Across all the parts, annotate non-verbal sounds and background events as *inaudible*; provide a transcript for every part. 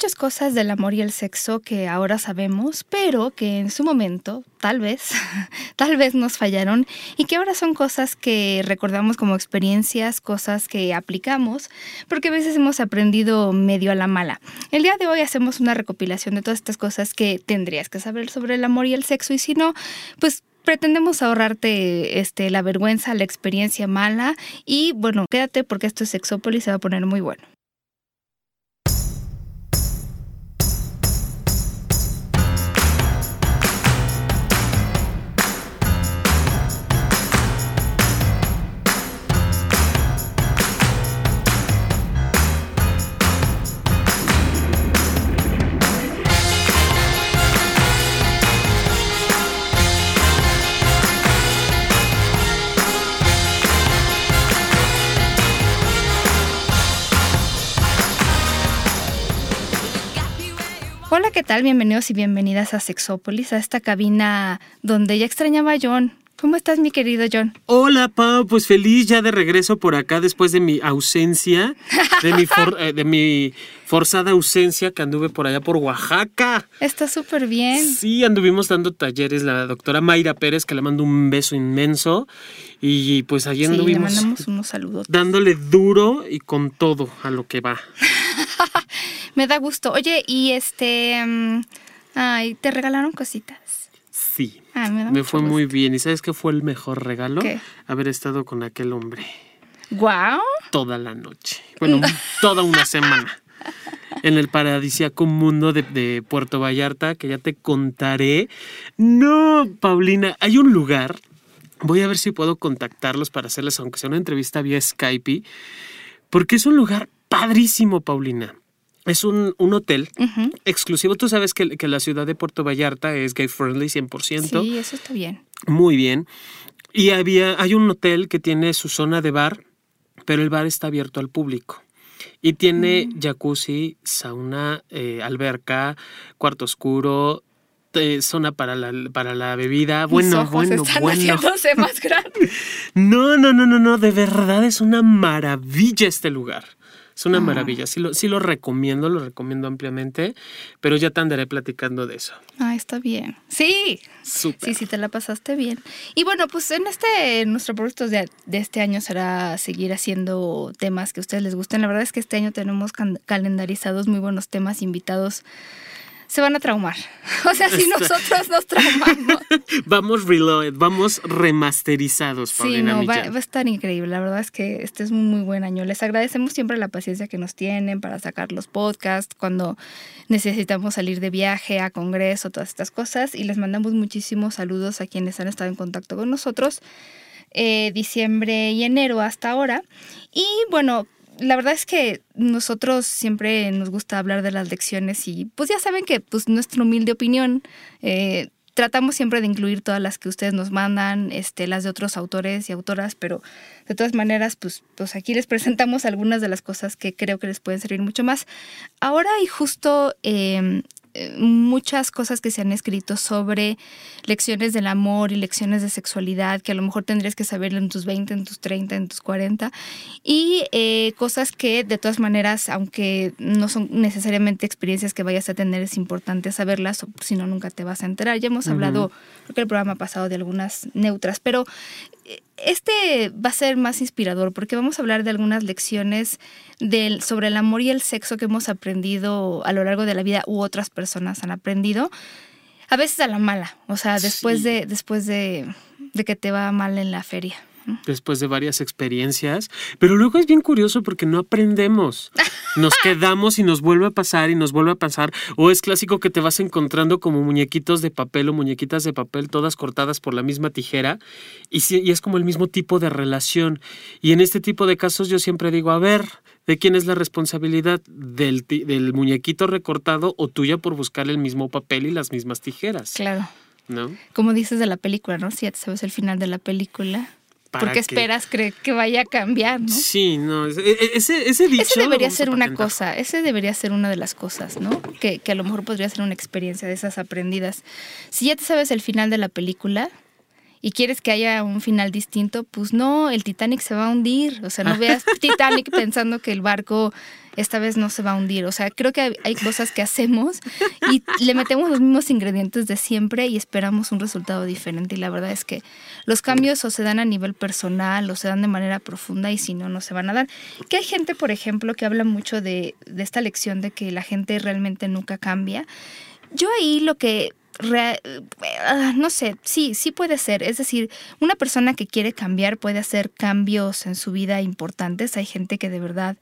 muchas cosas del amor y el sexo que ahora sabemos, pero que en su momento, tal vez, *laughs* tal vez nos fallaron y que ahora son cosas que recordamos como experiencias, cosas que aplicamos, porque a veces hemos aprendido medio a la mala. El día de hoy hacemos una recopilación de todas estas cosas que tendrías que saber sobre el amor y el sexo y si no, pues pretendemos ahorrarte este, la vergüenza, la experiencia mala y bueno, quédate porque esto es Sexópolis, se va a poner muy bueno. ¿Qué tal? Bienvenidos y bienvenidas a Sexópolis, a esta cabina donde ya extrañaba a John. ¿Cómo estás, mi querido John? Hola, Pau. Pues feliz ya de regreso por acá después de mi ausencia, de mi, eh, de mi forzada ausencia que anduve por allá por Oaxaca. Está súper bien. Sí, anduvimos dando talleres, la doctora Mayra Pérez, que le mando un beso inmenso. Y pues allí anduvimos. le mandamos unos saludos. Dándole duro y con todo a lo que va. *laughs* Me da gusto. Oye, y este. Mm, ay, ¿te regalaron cositas? Sí. Ah, me, fue muy bien. ¿Y sabes qué fue el mejor regalo? Haber estado con aquel hombre. ¡Guau! Toda la noche. Bueno, toda una semana. En el paradisíaco mundo de, de Puerto Vallarta, que ya te contaré. No, Paulina, hay un lugar. Voy a ver si puedo contactarlos para hacerles, aunque sea una entrevista vía Skype, porque es un lugar padrísimo, Paulina. Es un, hotel exclusivo. Tú sabes que, la ciudad de Puerto Vallarta es gay friendly 100%. Sí, eso está bien. Muy bien. Y había, hay un hotel que tiene su zona de bar, pero el bar está abierto al público. Y tiene mm. jacuzzi, sauna, eh, alberca, cuarto oscuro, eh, zona para la, para la bebida. Bueno, bueno, bueno. más *laughs* no, no, no, no, no. De verdad es una maravilla este lugar. Es una maravilla, sí lo, sí lo recomiendo, lo recomiendo ampliamente, pero ya te andaré platicando de eso. Ah, está bien. Sí. Súper. Sí, sí, te la pasaste bien. Y bueno, pues en este, nuestro proyecto de, de, este año será seguir haciendo temas que a ustedes les gusten. La verdad es que este año tenemos calendarizados muy buenos temas invitados se van a traumar. *laughs* O sea, si nosotros nos traumamos. *laughs* vamos reload, vamos remasterizados, Sí, no, va, a estar increíble. La verdad es que este es un muy buen año. Les agradecemos siempre la paciencia que nos tienen para sacar los podcasts, cuando necesitamos salir de viaje, a congreso, todas estas cosas. Y les mandamos muchísimos saludos a quienes han estado en contacto con nosotros. Eh, diciembre y enero hasta ahora. Y bueno, la verdad es que nosotros siempre nos gusta hablar de las lecciones y pues ya saben que pues nuestra humilde opinión eh, tratamos siempre de incluir todas las que ustedes nos mandan, este, las de otros autores y autoras, pero de todas maneras, pues, pues aquí les *laughs* presentamos algunas de las cosas que creo que les pueden servir mucho más. Ahora hay justo em, muchas cosas que se han escrito sobre lecciones del amor y lecciones de sexualidad que a lo mejor tendrías que saber en tus 20, en tus 30, en tus 40 y eh, cosas que de todas maneras, aunque no son necesariamente experiencias que vayas a tener, es importante saberlas o si no nunca te vas a enterar. Ya hemos hablado, creo que el programa pasado de algunas neutras, pero este va a ser más inspirador porque vamos a hablar de algunas lecciones del, sobre el amor y el sexo que hemos aprendido a lo largo de la vida u otras personas han aprendido. A veces a la mala, o sea, después, de, después de, de que te va mal en la feria después de varias experiencias, pero luego es bien curioso porque no aprendemos. Nos *laughs* quedamos y nos vuelve a pasar y nos vuelve a pasar. O es clásico que te vas encontrando como muñequitos de papel o muñequitas de papel todas cortadas por la misma tijera y, y es como el mismo tipo de relación. Y en este tipo de casos yo siempre digo, a ver, ¿de quién es la responsabilidad? ¿Del, del muñequito recortado o tuya por buscar el mismo papel y las mismas tijeras? Claro. ¿No? Como dices de la película, ¿no? Si ya sabes el final de la película porque esperas que, que vaya a cambiar, ¿no? Sí, no, e, e, ese, ese dicho... Ese debería ser una cosa, ese debería ser una de las cosas, ¿no? Que, que a lo mejor podría ser una experiencia de esas aprendidas. Si ya te sabes el final de la película, y quieres que haya un final distinto, pues no, el Titanic se va a hundir. O sea, no veas *laughs* Titanic pensando que el barco esta vez no se va a hundir. O sea, creo que hay, cosas que hacemos y le metemos los mismos ingredientes de siempre y esperamos un resultado diferente. Y la verdad es que los cambios o se dan a nivel personal o se dan de manera profunda y si no, no se van a dar. Que hay gente, por ejemplo, que habla mucho de, esta lección de que la gente realmente nunca cambia. Yo ahí lo que ah, no sé, sí, sí puede ser. Es decir, una persona que quiere cambiar puede hacer cambios en su vida importantes. Hay gente que de verdad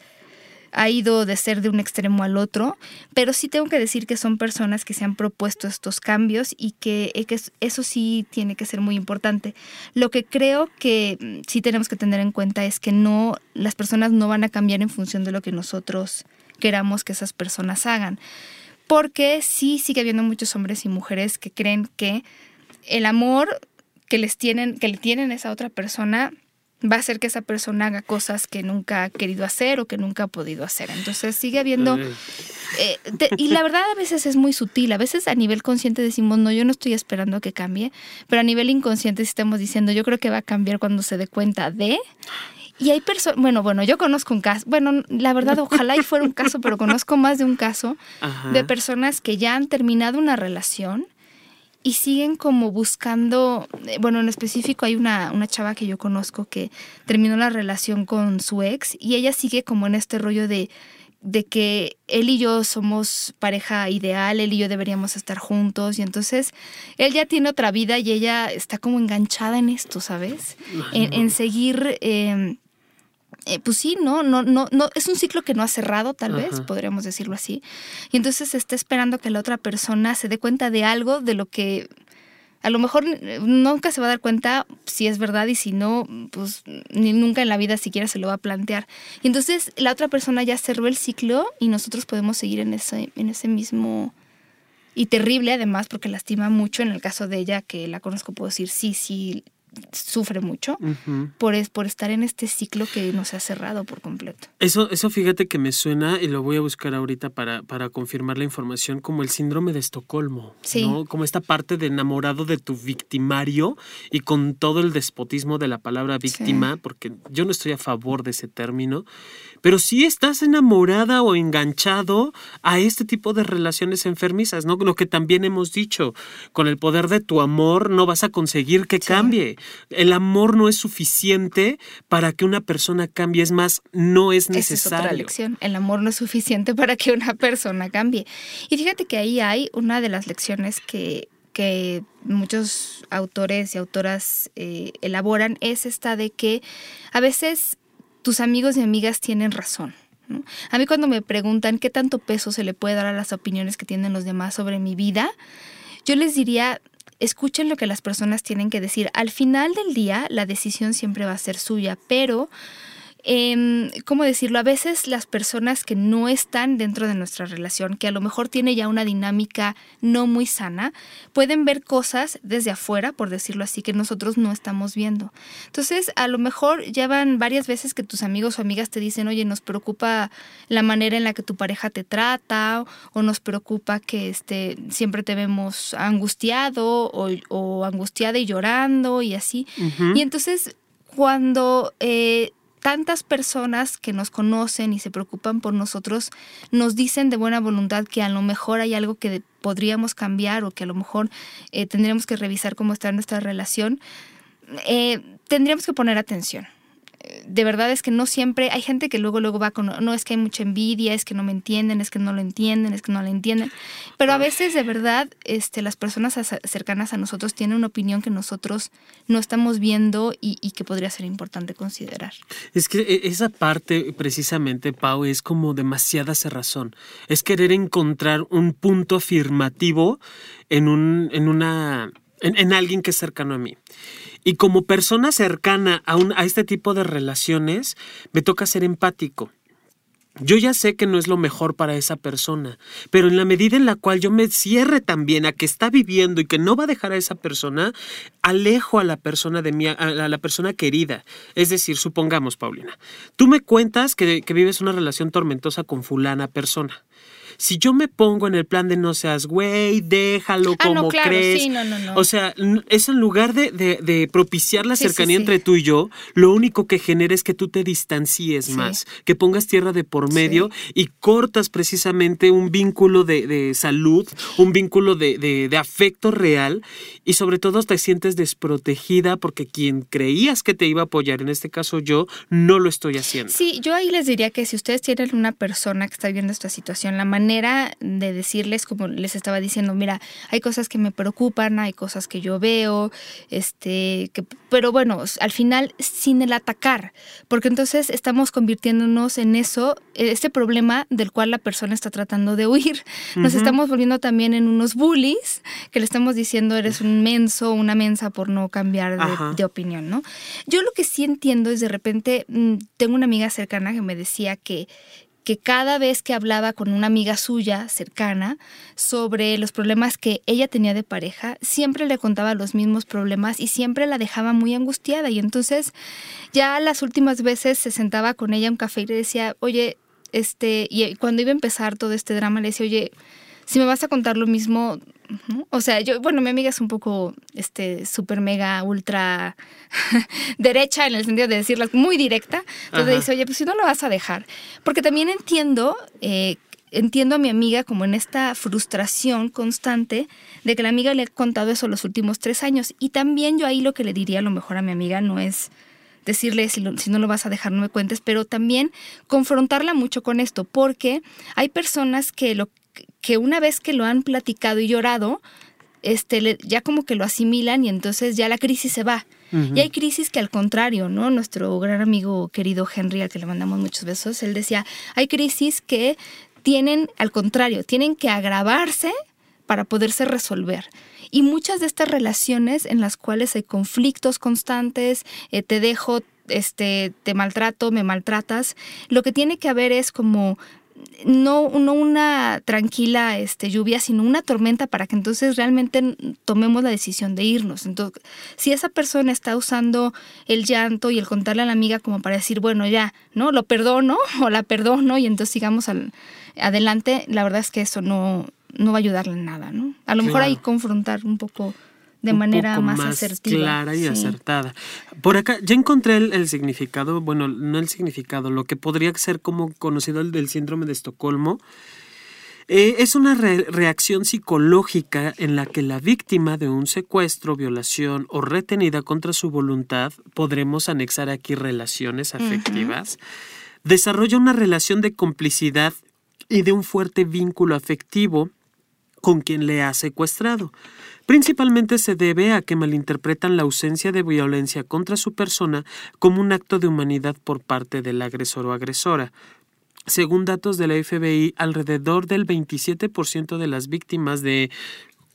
ha ido de ser de un extremo al otro, pero sí tengo que decir que son personas que se han propuesto estos cambios y que, eh, eso sí tiene que ser muy importante. Lo que creo que mm, sí tenemos que tener en cuenta es que no, las personas no van a cambiar en función de lo que nosotros queramos que esas personas hagan porque sí sigue habiendo muchos hombres y mujeres que creen que el amor que les tienen, que le tienen esa otra persona va a hacer que esa persona haga cosas que nunca ha querido hacer o que nunca ha podido hacer. Entonces sigue habiendo... Eh, y la verdad a veces es muy sutil, a veces a nivel consciente decimos, no, yo no estoy esperando que cambie, pero a nivel inconsciente estamos diciendo, yo creo que va a cambiar cuando se dé cuenta de... Y hay personas, bueno, bueno, yo conozco un caso, bueno, la verdad, ojalá y fuera un caso, pero conozco más de un caso *laughs* de personas que ya han terminado una relación y siguen como buscando, eh, bueno, en específico hay una, una chava que yo conozco que terminó la relación con su ex y ella sigue como en este rollo de, de que él y yo somos pareja ideal, él y yo deberíamos estar juntos y entonces él ya tiene otra vida y ella está como enganchada en esto, ¿sabes? En, seguir... Em, eh, pues sí, no, no, no, no, es un ciclo que no ha cerrado, tal vez, podríamos decirlo así. Y entonces está esperando que la otra persona se dé cuenta de algo de lo que a lo mejor nunca se va a dar cuenta si es verdad y si no, pues ni nunca en la vida siquiera se lo va a plantear. Y entonces la otra persona ya cerró el ciclo y nosotros podemos seguir en ese, en ese mismo y terrible además porque lastima mucho en el caso de ella que la conozco puedo decir sí, sí, sufre mucho por, es, por estar en este ciclo que no se ha cerrado por completo. Eso, eso fíjate que me suena, y lo voy a buscar ahorita para, para confirmar la información, como el síndrome de Estocolmo, ¿no? Como esta parte de enamorado de tu victimario y con todo el despotismo de la palabra víctima, porque yo no estoy a favor de ese término, pero si estás enamorada o enganchado a este tipo de relaciones enfermizas, ¿no? Lo que también hemos dicho, con el poder de tu amor no vas a conseguir que cambie. El amor no es suficiente para que una persona cambie, es más, no es necesario. Esa es lección. El amor no es suficiente para que una persona cambie. Y fíjate que ahí hay una de las lecciones que que muchos autores y autoras eh, elaboran es esta de que a veces tus amigos y amigas tienen razón. A mí cuando me preguntan qué tanto peso se le puede dar a las opiniones que tienen los demás sobre mi vida, yo les diría, escuchen lo que las personas tienen que decir. Al final del día, la decisión siempre va a ser suya, pero eh, ¿cómo decirlo? A veces las personas que no están dentro de nuestra relación, que a lo mejor tiene ya una dinámica no muy sana, pueden ver cosas desde afuera, por decirlo así, que nosotros no estamos viendo. Entonces, a lo mejor ya van varias veces que tus amigos o amigas te dicen, oye, nos preocupa la manera en la que tu pareja te trata, o nos preocupa que este, siempre te vemos angustiado o, angustiada y llorando y así. Y entonces, cuando eh, tantas personas que nos conocen y se preocupan por nosotros nos dicen de buena voluntad que a lo mejor hay algo que podríamos cambiar o que a lo mejor eh, tendríamos que revisar cómo está nuestra relación, eh, tendríamos que poner atención de verdad es que no siempre, hay gente que luego luego va con, no es que hay mucha envidia, es que no me entienden, es que no lo entienden, es que no lo entienden, pero a veces de verdad este, las personas cercanas a nosotros tienen una opinión que nosotros no estamos viendo y, que podría ser importante considerar. Es que e, esa parte precisamente, Pau, es como demasiada cerrazón, es querer encontrar un punto afirmativo en, un, en, una, en alguien que es cercano a mí. Y como persona cercana a, un, a este tipo de relaciones, me toca ser empático. Yo ya sé que no es lo mejor para esa persona, pero en la medida en la cual yo me cierre también a que está viviendo y que no va a dejar a esa persona, alejo a la persona de mi, a la persona querida. Es decir, supongamos, Paulina, tú me cuentas que, que vives una relación tormentosa con fulana persona. Si yo me pongo en el plan de no seas güey, déjalo Ah, como no, claro, crees. sí, no, no, no. O sea, es en lugar de, de- de propiciar la Sí, cercanía sí. entre tú y yo, lo único que genera es que tú te distancies más, que pongas tierra de por medio y cortas precisamente un vínculo de, de salud, un vínculo de afecto real y sobre todo te sientes desprotegida porque quien creías que te iba a apoyar, en este caso yo, no lo estoy haciendo. Sí, yo ahí les diría que si ustedes tienen una persona que está viviendo esta situación, la manera de decirles, como les estaba diciendo, mira, hay cosas que me preocupan, hay cosas que yo veo, este, que, pero bueno, al final sin el atacar, porque entonces estamos convirtiéndonos en eso, este problema del cual la persona está tratando de huir. Nos Ujú. estamos volviendo también en unos bullies que le estamos diciendo eres un menso, una mensa por no cambiar de, de opinión, ¿no? Yo lo que sí entiendo es de repente, mm, tengo una amiga cercana que me decía que, que cada vez que hablaba con una amiga suya cercana sobre los problemas que ella tenía de pareja, siempre le contaba los mismos problemas y siempre la dejaba muy angustiada. Y entonces ya las últimas veces se sentaba con ella a un café y le decía, oye, este, y cuando iba a empezar todo este drama, le decía, oye, si me vas a contar lo mismo, ¿no? o sea, yo, bueno, mi amiga es un poco, este, súper mega, ultra *laughs* derecha en el sentido de decirlas muy directa. Entonces Ajá. dice, oye, pues si no lo vas a dejar. Porque también entiendo, eh, entiendo a mi amiga como en esta frustración constante de que la amiga le ha contado eso los últimos tres años. Y también yo ahí lo que le diría a lo mejor a mi amiga no es decirle si, lo- si no lo vas a dejar no me cuentes, pero también confrontarla mucho con esto, porque hay personas que lo que una vez que lo han platicado y llorado, este, ya como que lo asimilan y entonces ya la crisis se va. Y hay crisis que al contrario, ¿no? Nuestro gran amigo querido Henry, al que le mandamos muchos besos, él decía, hay crisis que tienen, al contrario, tienen que agravarse para poderse resolver. Y muchas de estas relaciones en las cuales hay conflictos constantes, eh, te dejo, este, te maltrato, me maltratas, lo que tiene que haber es como no, no una tranquila este, lluvia, sino una tormenta para que entonces realmente tomemos la decisión de irnos. Entonces, si esa persona está usando el llanto y el contarle a la amiga como para decir, bueno, ya, ¿no? Lo perdono *laughs* o la perdono y entonces sigamos al, adelante, la verdad es que eso no, no va a ayudarle en nada, ¿no? A lo mejor Claro. ahí confrontar un poco de un manera poco más, asertiva. clara y Sí. acertada. Por acá ya encontré el, el significado, bueno, no el significado, lo que podría ser como conocido el del síndrome de Estocolmo. Eh, es una re- reacción psicológica en la que la víctima de un secuestro, violación o retenida contra su voluntad, podremos anexar aquí relaciones afectivas, desarrolla una relación de complicidad y de un fuerte vínculo afectivo con quien le ha secuestrado. Principalmente se debe a que malinterpretan la ausencia de violencia contra su persona como un acto de humanidad por parte del agresor o agresora. Según datos de la FBI, alrededor del 27% de las víctimas de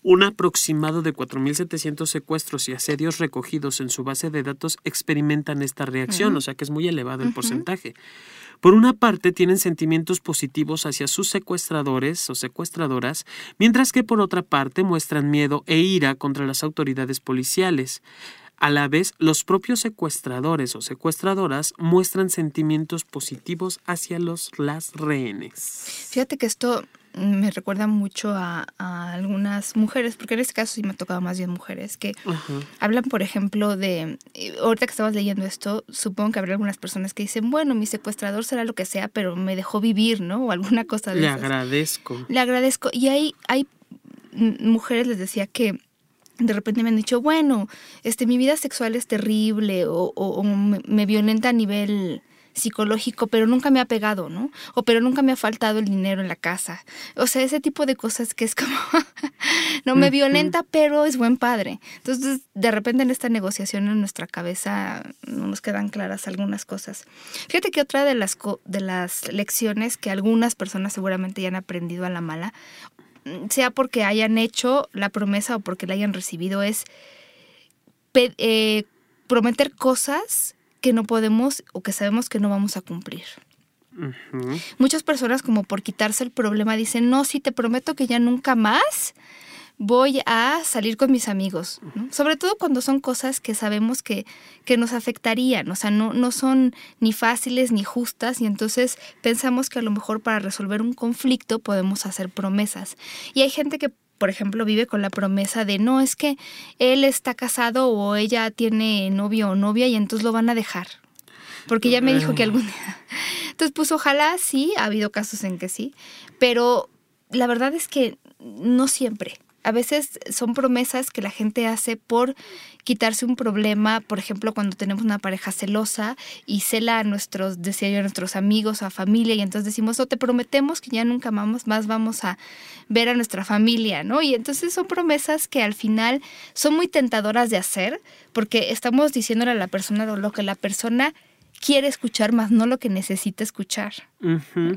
un aproximado de 4.700 secuestros y asedios recogidos en su base de datos experimentan esta reacción, o sea que es muy elevado el porcentaje. Por una parte, tienen sentimientos positivos hacia sus secuestradores o secuestradoras, mientras que por otra parte muestran miedo e ira contra las autoridades policiales. A la vez, los propios secuestradores o secuestradoras muestran sentimientos positivos hacia los las rehenes. Fíjate que esto me recuerda mucho a, a algunas mujeres, porque en este caso sí me ha tocado más bien mujeres, que hablan, por ejemplo, de, eh, ahorita que estabas leyendo esto, supongo que habrá algunas personas que dicen, bueno, mi secuestrador será lo que sea, pero me dejó vivir, ¿no? O alguna cosa de Le esas. agradezco. Le agradezco. Y hay, hay mujeres, les decía que de repente me han dicho, bueno, este, mi vida sexual es terrible o, o- o me, me violenta a nivel psicológico, pero nunca me ha pegado, ¿no? O pero nunca me ha faltado el dinero en la casa. O sea, ese tipo de cosas que es como, *laughs* no me violenta, pero es buen padre. Entonces, de repente en esta negociación en nuestra cabeza no nos quedan claras algunas cosas. Fíjate que otra de las, co- de las lecciones que algunas personas seguramente ya han aprendido a la mala, sea porque hayan hecho la promesa o porque la hayan recibido, es eh, prometer cosas que no podemos o que sabemos que no vamos a cumplir. Muchas personas como por quitarse el problema dicen, no, sí, te prometo que ya nunca más voy a salir con mis amigos, sobre todo cuando son cosas que sabemos que, que nos afectarían, o sea, no, no son ni fáciles ni justas y entonces pensamos que a lo mejor para resolver un conflicto podemos hacer promesas. Y hay gente que por ejemplo, vive con la promesa de no, es que él está casado o ella tiene novio o novia y entonces lo van a dejar. Porque ya me dijo que algún día. *laughs* Entonces, pues ojalá sí, ha habido casos en que sí, pero la verdad es que no siempre. A veces son promesas que la gente hace por quitarse un problema, por ejemplo, cuando tenemos una pareja celosa y cela a nuestros, decía yo, a nuestros amigos, a familia, y entonces decimos, no, te prometemos que ya nunca más, más vamos a ver a nuestra familia, ¿no? Y entonces son promesas que al final son muy tentadoras de hacer, porque estamos diciéndole a la persona lo que la persona quiere escuchar, más no lo que necesita escuchar.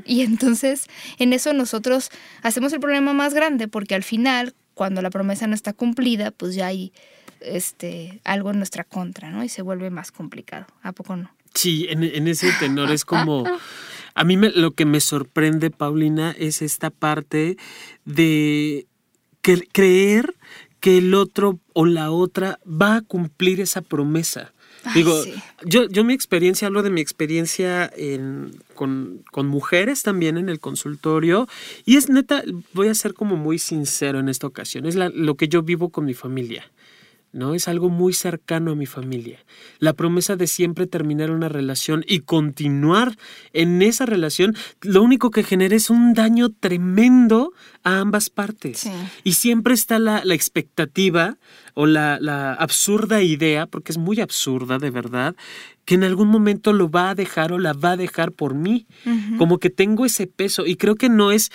Y entonces en eso nosotros hacemos el problema más grande, porque al final, cuando la promesa no está cumplida, pues ya hay este, algo en nuestra contra, ¿no? Y se vuelve más complicado. ¿A poco no? Sí, en, ese tenor es como... A mí me, lo que me sorprende, Paulina, es esta parte de creer que el otro o la otra va a cumplir esa promesa. Digo, yo, yo mi experiencia, hablo de mi experiencia con, mujeres también en el consultorio y es neta, voy a ser como muy sincero en esta ocasión, es lo que yo vivo con mi familia. ¿No? Es algo muy cercano a mi familia. La promesa de siempre terminar una relación y continuar en esa relación, lo único que genera es un daño tremendo a ambas partes. Y siempre está la, expectativa o la, la, absurda idea, porque es muy absurda de verdad, que en algún momento lo va a dejar o la va a dejar por mí. Como que tengo ese peso y creo que no es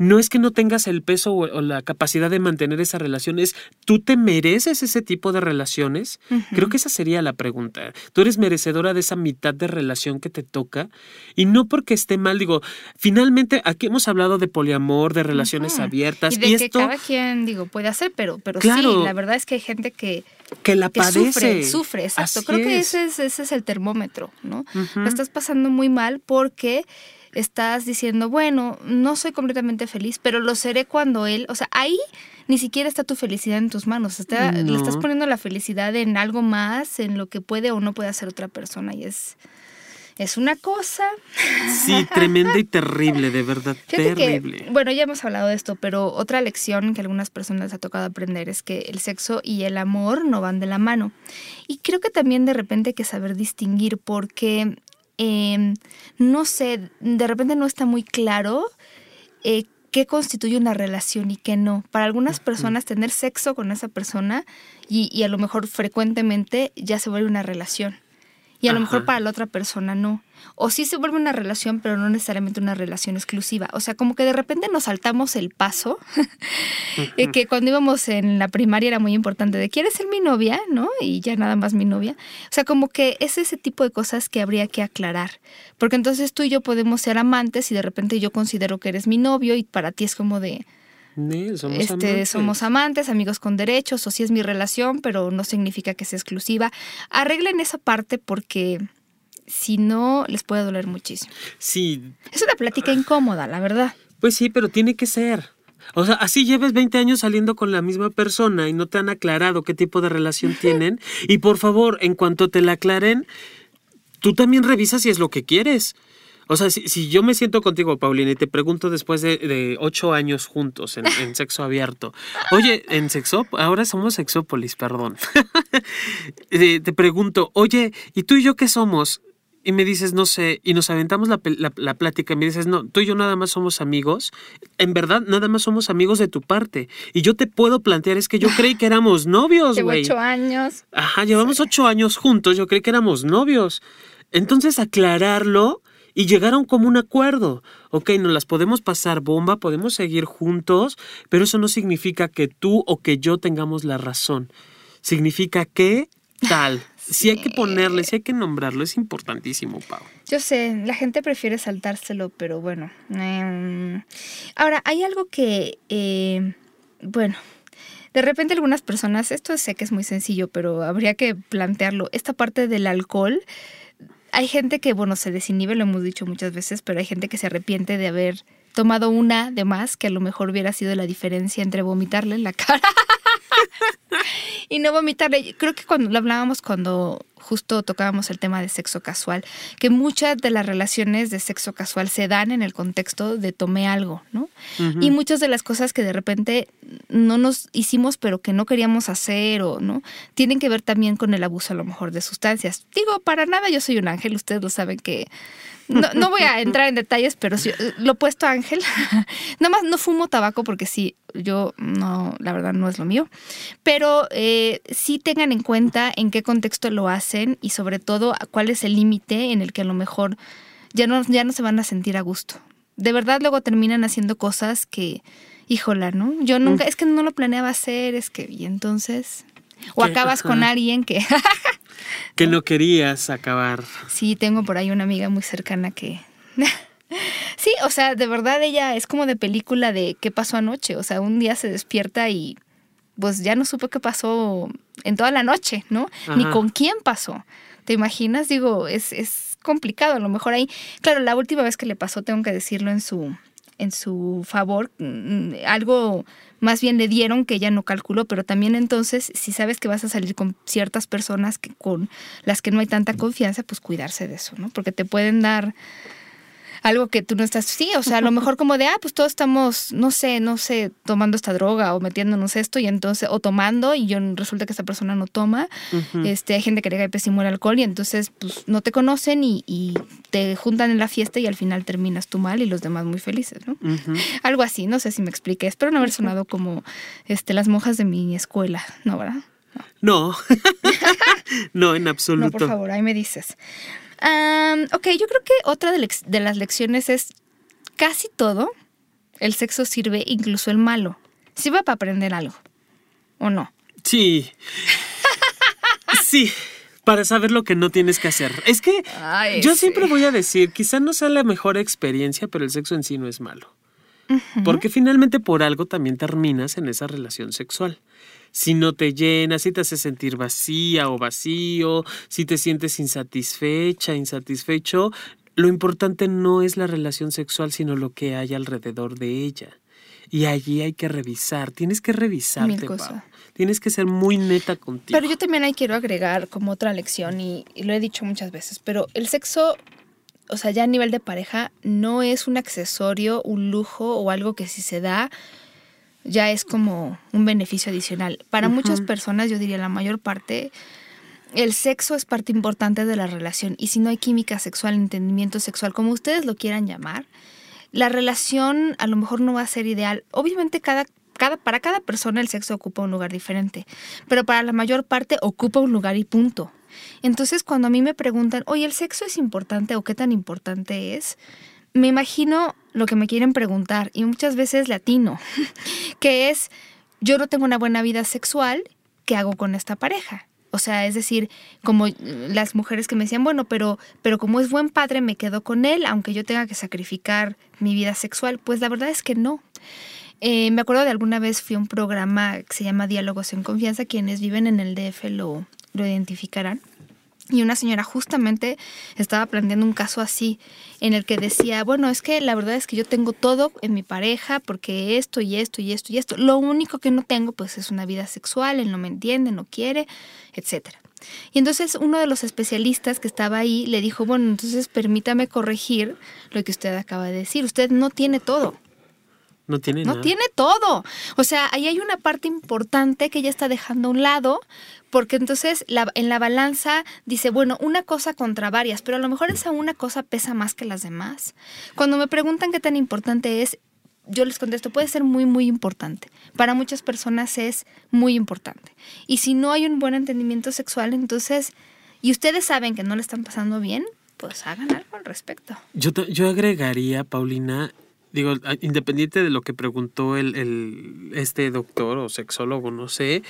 no es que no tengas el peso o, la capacidad de mantener esa relación, es tú te mereces ese tipo de relaciones. Creo que esa sería la pregunta. Tú eres merecedora de esa mitad de relación que te toca y no porque esté mal, digo, finalmente aquí hemos hablado de poliamor, de relaciones abiertas y de que cada quien digo puede hacer, pero pero sí, la verdad es que hay gente que que la padece. Sufre, sufre, exacto. Creo que ese es, ese es el termómetro, ¿no? Lo estás pasando muy mal porque estás diciendo, bueno, no soy completamente feliz, pero lo seré cuando él, o sea, ahí ni siquiera está tu felicidad en tus manos, le estás poniendo la felicidad en algo más, en lo que puede o no puede hacer otra persona y es... Es una cosa. Sí, tremenda y terrible, de verdad, *laughs* terrible. bueno, ya hemos hablado de esto, pero otra lección que a algunas personas les ha tocado aprender es que el sexo y el amor no van de la mano. Y creo que también de repente hay que saber distinguir porque Em, no sé, de repente no está muy claro eh, qué constituye una relación y qué no. Para algunas personas tener sexo con esa persona y, y a lo mejor frecuentemente ya se vuelve una relación y a lo mejor para la otra persona no. O sí se vuelve una relación, pero no necesariamente una relación exclusiva. O sea, como que de repente nos saltamos el paso, *laughs* que cuando íbamos en la primaria era muy importante, de ¿quieres ser mi novia? ¿No? Y ya nada más mi novia. O sea, como que es ese tipo de cosas que habría que aclarar. Porque entonces tú y yo podemos ser amantes y de repente yo considero que eres mi novio y para ti es como de somos, este, amantes. somos amantes, amigos con derechos, o si es mi relación, pero no significa que sea exclusiva. Arreglen esa parte porque si no, les puede doler muchísimo. Sí. Es una plática incómoda, la verdad. Pues sí, pero tiene que ser. O sea, así lleves 20 años saliendo con la misma persona y no te han aclarado qué tipo de relación tienen. Y por favor, en cuanto te la aclaren, tú también revisas si es lo que quieres. O sea, si, yo me siento contigo, Paulina, y te pregunto después de, ocho años juntos en, sexo abierto, oye, en sexo, ahora somos sexópolis, perdón. *laughs* te, pregunto, oye, ¿y tú y yo qué somos? y me dices, no sé, y nos aventamos la, la, plática y me dices, no, tú y yo nada más somos amigos, en verdad nada más somos amigos de tu parte. Y yo te puedo plantear, es que yo creí que éramos novios, güey. ocho años. Ajá, llevamos ocho años juntos, yo creí que éramos novios. Entonces aclararlo y llegaron como un acuerdo. Ok, nos las podemos pasar bomba, podemos seguir juntos, pero eso no significa que tú o que yo tengamos la razón. Significa que tal. *laughs* Si hay que ponerle, si hay que nombrarlo, es importantísimo, Pau. Yo sé, la gente prefiere saltárselo, pero bueno. Em, ahora, hay algo que, eh, bueno, de repente algunas personas, esto sé que es muy sencillo, pero habría que plantearlo. Esta parte del alcohol hay gente que, bueno, se desinhibe, lo hemos dicho muchas veces, pero hay gente que se arrepiente de haber tomado una de más, que a lo mejor hubiera sido la diferencia entre vomitarle en la cara *laughs* *laughs* y no vomitarle. Creo que cuando lo hablábamos cuando justo tocábamos el tema de sexo casual, que muchas de las relaciones de sexo casual se dan en el contexto de tomé algo, ¿no? Y muchas de las cosas que de repente no nos hicimos pero que no queríamos hacer o no, tienen que ver también con el abuso a lo mejor de sustancias. Digo, para nada yo soy un ángel, ustedes lo saben que no, voy a entrar en detalles, pero sí, lo opuesto a Ángel. *laughs* Nada más no fumo tabaco porque sí, yo no, la verdad no es lo mío. Pero eh, sí tengan en cuenta en qué contexto lo hacen y sobre todo cuál es el límite en el que a lo mejor ya no, ya no se van a sentir a gusto. De verdad luego terminan haciendo cosas que, híjola, ¿no? Yo nunca, mm. es que no lo planeaba hacer, es que, y entonces... O acabas con alguien que... *laughs* que no querías acabar. Sí, tengo por ahí una amiga muy cercana que... *laughs* sí, o sea, de verdad ella es como de película de qué pasó anoche. O sea, un día se despierta y pues ya no supo qué pasó en toda la noche, ¿no? Ni con quién pasó. ¿Te imaginas? Digo, es, es complicado. A lo mejor ahí, claro, la última vez que le pasó, tengo que decirlo en su, en su favor, mm, algo más bien le dieron que ella no calculó, pero también entonces, si sabes que vas a salir con ciertas personas que, con las que no hay tanta confianza, pues cuidarse de eso, ¿no? Porque te pueden dar algo que tú no estás, sí, o sea, a lo mejor como de, ah, pues todos estamos, no sé, no sé, tomando esta droga o metiéndonos esto y entonces, o tomando y yo resulta que esta persona no toma, este, hay gente que le pésimo el alcohol y entonces, pues no te conocen y, te juntan en la fiesta y al final terminas tú mal y los demás muy felices, ¿no? Algo así, no sé si me expliqué, espero no haber sonado como, este, las monjas de mi escuela, ¿no, verdad? No, *laughs* no, en absoluto. No, por favor, ahí me dices ok, yo creo que otra de, las lecciones es casi todo el sexo sirve, incluso el malo. Sirve para aprender algo. ¿O no? Sí. *laughs* sí. Para saber lo que no tienes que hacer. Es que yo siempre voy a decir, quizá no sea la mejor experiencia, pero el sexo en sí no es malo. Porque finalmente por algo también terminas en esa relación sexual si no te llena, si te hace sentir vacía o vacío, si te sientes insatisfecha, insatisfecho, lo importante no es la relación sexual, sino lo que hay alrededor de ella. Y allí hay que revisar, tienes que revisarte, Tienes que ser muy neta contigo. Pero yo también ahí quiero agregar como otra lección, y, y lo he dicho muchas veces, pero el sexo o sea, ya a nivel de pareja, no es un accesorio, un lujo o algo que si se da, ya es como un beneficio adicional. Para muchas personas, yo diría la mayor parte, el sexo es parte importante de la relación y si no hay química sexual, entendimiento sexual, como ustedes lo quieran llamar, la relación a lo mejor no va a ser ideal. Obviamente cada, cada, para cada persona el sexo ocupa un lugar diferente, pero para la mayor parte ocupa un lugar y punto. Entonces cuando a mí me preguntan, oye, ¿el sexo es importante o qué tan importante es? Me imagino lo que me quieren preguntar y muchas veces latino, *laughs* que es, yo no tengo una buena vida sexual, ¿qué hago con esta pareja? O sea, es decir, como las mujeres que me decían, bueno, pero, pero como es buen padre, me quedo con él, aunque yo tenga que sacrificar mi vida sexual. Pues la verdad es que no. Eh, me acuerdo de alguna vez fui a un programa que se llama Diálogos en Confianza, quienes viven en el DF lo, lo identificarán. Y una señora justamente estaba planteando un caso así, en el que decía, bueno, es que la verdad es que yo tengo todo en mi pareja, porque esto y esto y esto y esto. Lo único que no tengo, pues, es una vida sexual, él no me entiende, no quiere, etc. Y entonces uno de los especialistas que estaba ahí le dijo, bueno, entonces permítame corregir lo que usted acaba de decir. Usted no tiene todo. No tiene No tiene todo. O sea, ahí hay una parte importante que ella está dejando a un lado, porque entonces en la balanza dice, bueno, una cosa contra varias, pero a lo mejor esa una cosa pesa más que las demás. Cuando me preguntan qué tan importante es, yo les contesto, puede ser muy, muy importante. Para muchas personas es muy importante. Y si no hay un buen entendimiento sexual, entonces, y ustedes saben que no le están pasando bien, pues hagan algo al respecto. Yo, yo agregaría, Paulina, digo, independiente de lo que preguntó el, el, este doctor o sexólogo, no sé,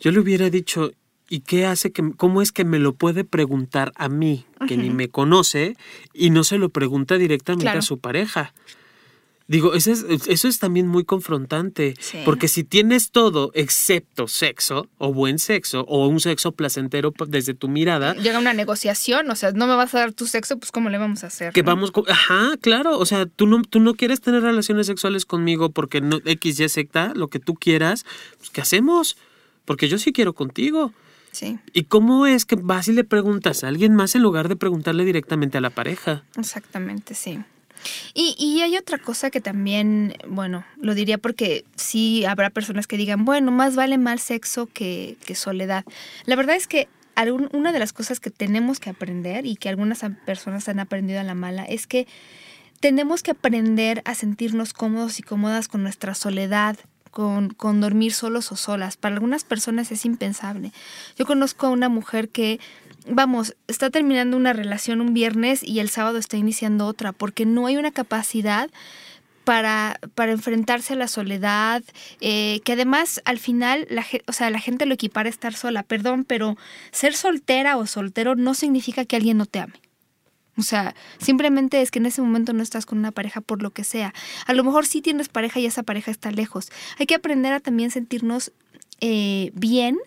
yo le hubiera dicho, ¿y qué hace que, cómo es que me lo puede preguntar a mí, que ni me conoce, y no se lo pregunta directamente a su pareja? Digo, eso es, eso es también muy confrontante, Sí. porque si tienes todo excepto sexo o buen sexo o un sexo placentero desde tu mirada, Llega una negociación, o sea, no me vas a dar tu sexo, pues ¿cómo le vamos a hacer? que no? vamos, ajá, claro, o sea, tú no, tú no quieres tener relaciones sexuales conmigo porque no X, Y, Z, lo que tú quieras, pues ¿qué hacemos? Porque yo sí quiero contigo. Sí, ¿Y cómo es que vas y le preguntas a alguien más en lugar de preguntarle directamente a la pareja? exactamente, sí. Y, y hay otra cosa que también, bueno, lo diría porque sí habrá personas que digan, bueno, más vale mal sexo que, que soledad. La verdad es que algún- una de las cosas que tenemos que aprender y que algunas personas han aprendido a la mala es que tenemos que aprender a sentirnos cómodos y cómodas con nuestra soledad, con, con dormir solos o solas. Para algunas personas es impensable. Yo conozco a una mujer que, vamos, está terminando una relación un viernes y el sábado está iniciando otra, porque no hay una capacidad para, para enfrentarse a la soledad, eh, que además al final la, o sea, la gente lo equipara a estar sola, perdón, pero ser soltera o soltero no significa que alguien no te ame. O sea, simplemente es que en ese momento no estás con una pareja por lo que sea. A lo mejor sí tienes pareja y esa pareja está lejos. Hay que aprender a también sentirnos eh, bien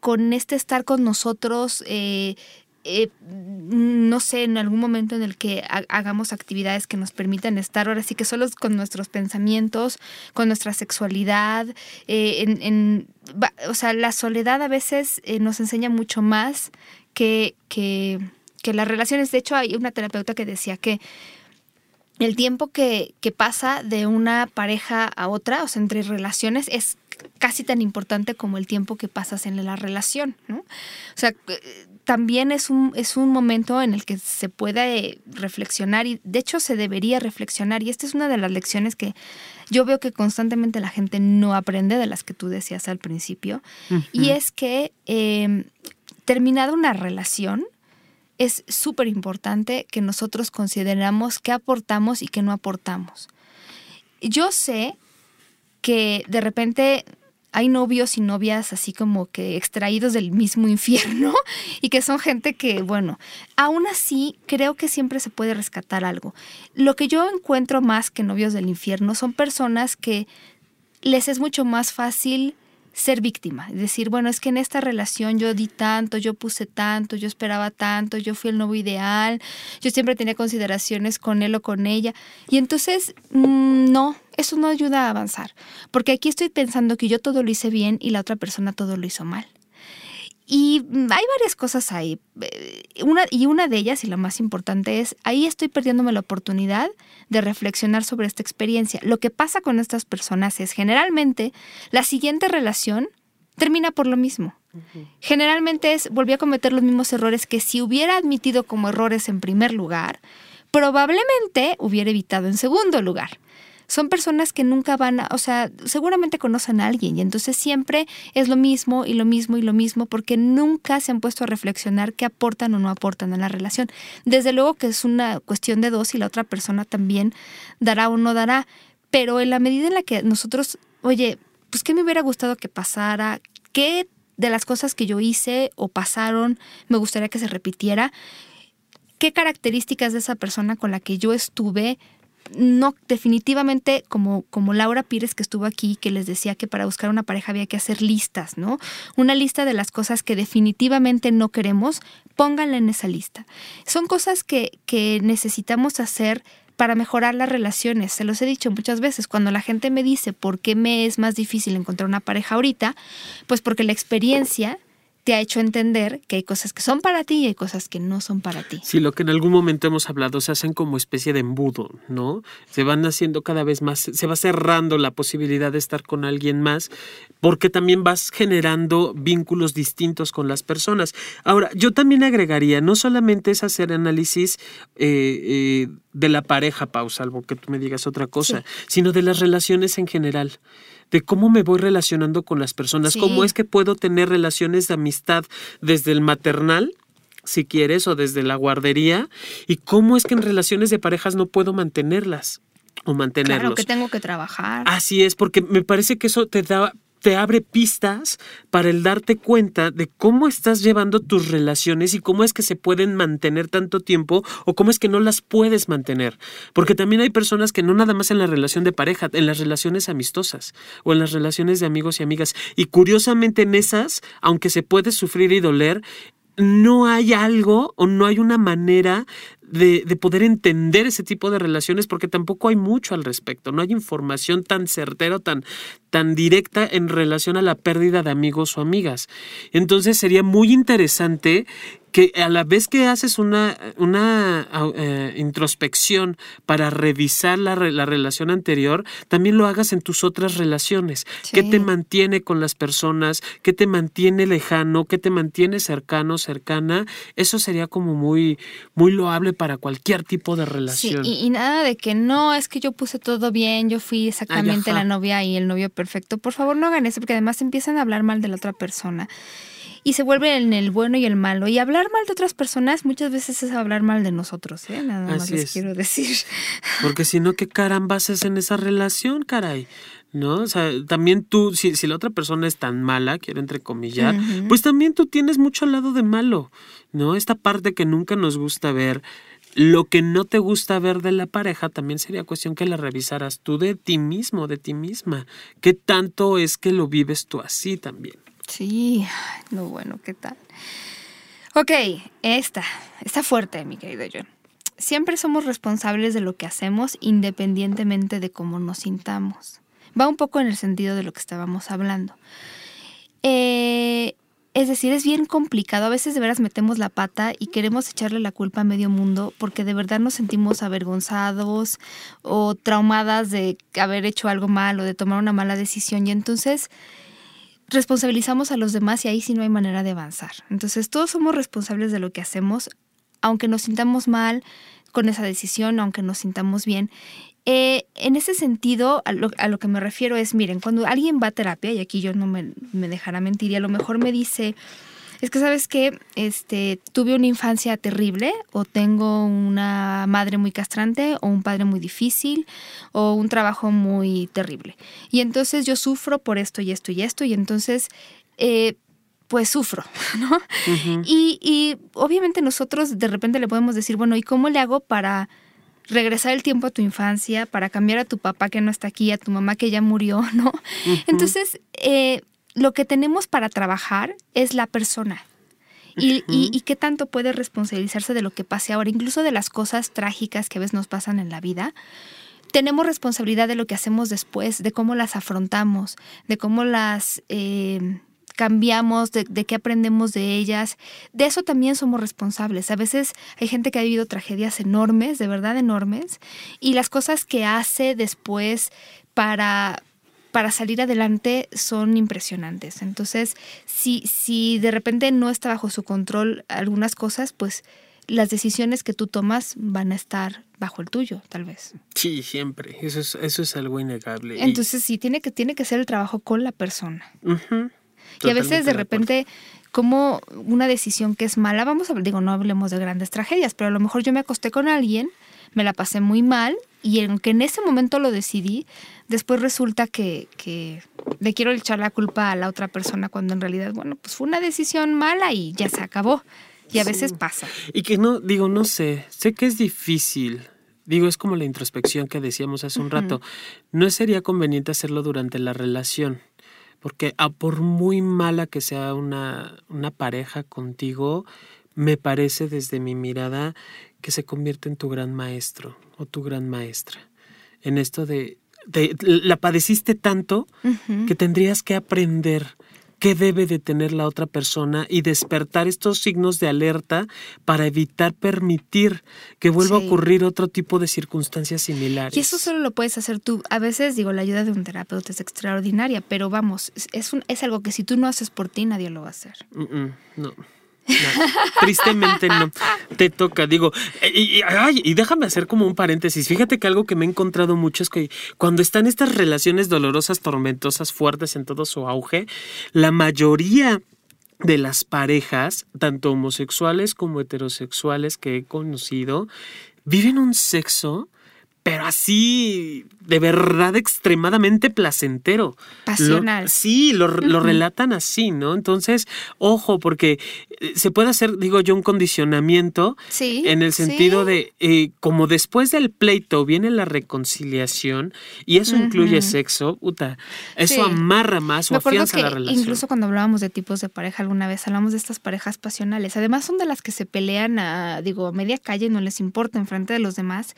con este estar con nosotros, eh, eh, no sé, en algún momento en el que ha- hagamos actividades que nos permitan estar ahora sí que solos con nuestros pensamientos, con nuestra sexualidad, eh, en, o sea, la soledad a veces nos enseña mucho más que, que, que las relaciones. De hecho, hay una terapeuta que decía que el tiempo que, que pasa de una pareja a otra, o sea, entre relaciones, es casi tan importante como el tiempo que pasas en la relación, ¿no? O sea, eh, también es un, es un momento en el que se puede reflexionar y de hecho se debería reflexionar y esta es una de las lecciones que yo veo que constantemente la gente no aprende de las que tú decías al principio y es que eh, terminada una relación, es súper importante que nosotros consideramos qué aportamos y qué no aportamos. Yo sé que de repente hay novios y novias así como que extraídos del mismo *laughs* infierno y que son gente que, bueno, aún así creo que siempre se puede rescatar algo. Lo que yo encuentro más que novios del infierno son personas que les es mucho más fácil ser víctima, decir, bueno, es que en esta relación yo di tanto, yo puse tanto, yo esperaba tanto, yo fui el novio ideal, yo siempre tenía consideraciones con él o con ella. Y entonces, mm, no, eso no ayuda a avanzar, porque aquí estoy pensando que yo todo lo hice bien y la otra persona todo lo hizo mal. Y hay varias cosas ahí. Eh, Una, y una de ellas, y la más importante, es ahí estoy perdiéndome la oportunidad de reflexionar sobre esta experiencia. Lo que pasa con estas personas es generalmente la siguiente relación termina por lo mismo. Generalmente es volví a cometer los mismos errores que si hubiera admitido como errores en primer lugar, probablemente hubiera evitado en segundo lugar son personas que nunca van a, o sea, seguramente conocen a alguien y entonces siempre es lo mismo y lo mismo y lo mismo porque nunca se han puesto a reflexionar qué aportan o no aportan a la relación. Desde luego que es una cuestión de dos y la otra persona también dará o no dará, pero en la medida en la que nosotros, oye, pues qué me hubiera gustado que pasara, qué de las cosas que yo hice o pasaron me gustaría que se repitiera, qué características de esa persona con la que yo estuve no, definitivamente, como, como Laura Pires que estuvo aquí, que les decía que para buscar una pareja había que hacer listas, ¿no? Una lista de las cosas que definitivamente no queremos, pónganla en esa lista. Son cosas que, que necesitamos hacer para mejorar las relaciones. Se los he dicho muchas veces. Cuando la gente me dice por qué me es más difícil encontrar una pareja ahorita, pues porque la experiencia te ha hecho entender que hay cosas que son para ti y hay cosas que no son para ti. Sí, lo que en algún momento hemos hablado, se hacen como especie de embudo, ¿no? Se van haciendo cada vez más, se va cerrando la posibilidad de estar con alguien más, porque también vas generando vínculos distintos con las personas. Ahora, yo también agregaría, no solamente es hacer análisis eh, eh, de la pareja, Pau, salvo que tú me digas otra cosa, sí. sino de las relaciones en general de cómo me voy relacionando con las personas, sí. cómo es que puedo tener relaciones de amistad desde el maternal, si quieres, o desde la guardería, y cómo es que en relaciones de parejas no puedo mantenerlas o mantenerlos. Claro que tengo que trabajar. Así es, porque me parece que eso te da te abre pistas para el darte cuenta de cómo estás llevando tus relaciones y cómo es que se pueden mantener tanto tiempo o cómo es que no las puedes mantener. Porque también hay personas que no nada más en la relación de pareja, en las relaciones amistosas o en las relaciones de amigos y amigas. Y curiosamente en esas, aunque se puede sufrir y doler, no hay algo o no hay una manera de, de, poder entender ese tipo de relaciones porque tampoco hay mucho al respecto, no hay información tan certera, tan, tan directa en relación a la pérdida de amigos o amigas. Entonces sería muy interesante que a la vez que haces una, una eh, introspección para revisar la, la, relación anterior, también lo hagas en tus otras relaciones. Sí. ¿Qué te mantiene con las personas? ¿Qué te mantiene lejano? ¿Qué te mantiene cercano, cercana? Eso sería como muy, muy loable para cualquier tipo de relación. Sí, y, y nada de que no, es que yo puse todo bien, yo fui exactamente Ay, la novia y el novio perfecto. Por favor, no hagan eso, porque además empiezan a hablar mal de la otra persona y se vuelve en el bueno y el malo. Y hablar mal de otras personas muchas veces es hablar mal de nosotros, ¿eh? Nada más les es. quiero decir. Porque si no, ¿qué caramba haces en esa relación, caray? ¿No? O sea, también tú, si, si la otra persona es tan mala, quiero entrecomillar, uh -huh. pues también tú tienes mucho lado de malo, ¿no? Esta parte que nunca nos gusta ver. Lo que no te gusta ver de la pareja también sería cuestión que la revisaras tú de ti mismo, de ti misma. ¿Qué tanto es que lo vives tú así también? Sí, no bueno, ¿qué tal? Ok, esta, está fuerte, mi querido John. Siempre somos responsables de lo que hacemos independientemente de cómo nos sintamos. Va un poco en el sentido de lo que estábamos hablando. Eh, es decir, es bien complicado. A veces de veras metemos la pata y queremos echarle la culpa a medio mundo porque de verdad nos sentimos avergonzados o traumadas de haber hecho algo mal o de tomar una mala decisión. Y entonces responsabilizamos a los demás y ahí sí no hay manera de avanzar. Entonces todos somos responsables de lo que hacemos, aunque nos sintamos mal con esa decisión, aunque nos sintamos bien. Eh, en ese sentido, a lo, a lo, que me refiero es, miren, cuando alguien va a terapia, y aquí yo no me, me dejará mentir, y a lo mejor me dice, es que sabes que este, tuve una infancia terrible o tengo una madre muy castrante o un padre muy difícil o un trabajo muy terrible. Y entonces yo sufro por esto y esto y esto y entonces... Eh, pues sufro, *laughs* ¿no? Uh -huh. y, y obviamente nosotros de repente le podemos decir, bueno, ¿y cómo le hago para regresar el tiempo a tu infancia, para cambiar a tu papá que no está aquí, a tu mamá que ya murió, *laughs* ¿no? Uh -huh. Entonces, eh, lo que tenemos para trabajar es la persona. Y, uh -huh. y, y, qué tanto puede responsabilizarse de lo que pase ahora, incluso de las cosas trágicas que a veces nos pasan en la vida. Tenemos responsabilidad de lo que hacemos después, de cómo las afrontamos, de cómo las eh, cambiamos, de, de, qué aprendemos de ellas. De eso también somos responsables. A veces hay gente que ha vivido tragedias enormes, de verdad enormes, y las cosas que hace después para para salir adelante son impresionantes. Entonces, si, si de repente no está bajo su control algunas cosas, pues las decisiones que tú tomas van a estar bajo el tuyo, tal vez. Sí, siempre. Eso es, eso es algo innegable. Entonces, sí, tiene que, tiene que ser el trabajo con la persona. Uh -huh. Y a veces de repente, como una decisión que es mala, vamos a digo, no hablemos de grandes tragedias, pero a lo mejor yo me acosté con alguien, me la pasé muy mal y aunque en ese momento lo decidí, después resulta que, que, le quiero echar la culpa a la otra persona cuando en realidad, bueno, pues fue una decisión mala y ya se acabó. Y a sí. veces pasa. Y que no, digo, no sé, sé que es difícil. Digo, es como la introspección que decíamos hace un uh -huh. rato. No sería conveniente hacerlo durante la relación. Porque a por muy mala que sea una, una pareja contigo, me parece desde mi mirada que se convierte en tu gran maestro o tu gran maestra. En esto de, de la padeciste tanto uh -huh. que tendrías que aprender qué debe de tener la otra persona y despertar estos signos de alerta para evitar permitir que vuelva sí. a ocurrir otro tipo de circunstancias similares. Y eso solo lo puedes hacer tú. A veces, digo, la ayuda de un terapeuta es extraordinaria, pero vamos, es, un, es algo que si tú no haces por ti, nadie lo va a hacer. No. Tristemente no. Te toca, digo. Eh, y, y, déjame hacer como un paréntesis. Fíjate que algo que me he encontrado mucho es que cuando están estas relaciones dolorosas, tormentosas, fuertes en todo su auge, la mayoría de las parejas, tanto homosexuales como heterosexuales que he conocido, viven un sexo pero así de verdad extremadamente placentero. Pasional. sí, lo, relatan así, ¿no? Entonces, ojo, porque eh, se puede hacer, digo yo, un condicionamiento sí, en el sentido de, eh, como después del pleito viene la reconciliación y eso incluye sexo, puta, eso amarra más o afianza la relación. Incluso cuando hablábamos de tipos de pareja alguna vez, hablamos de estas parejas pasionales. Además, son de las que se pelean a, digo, a media calle, no les importa enfrente de los demás.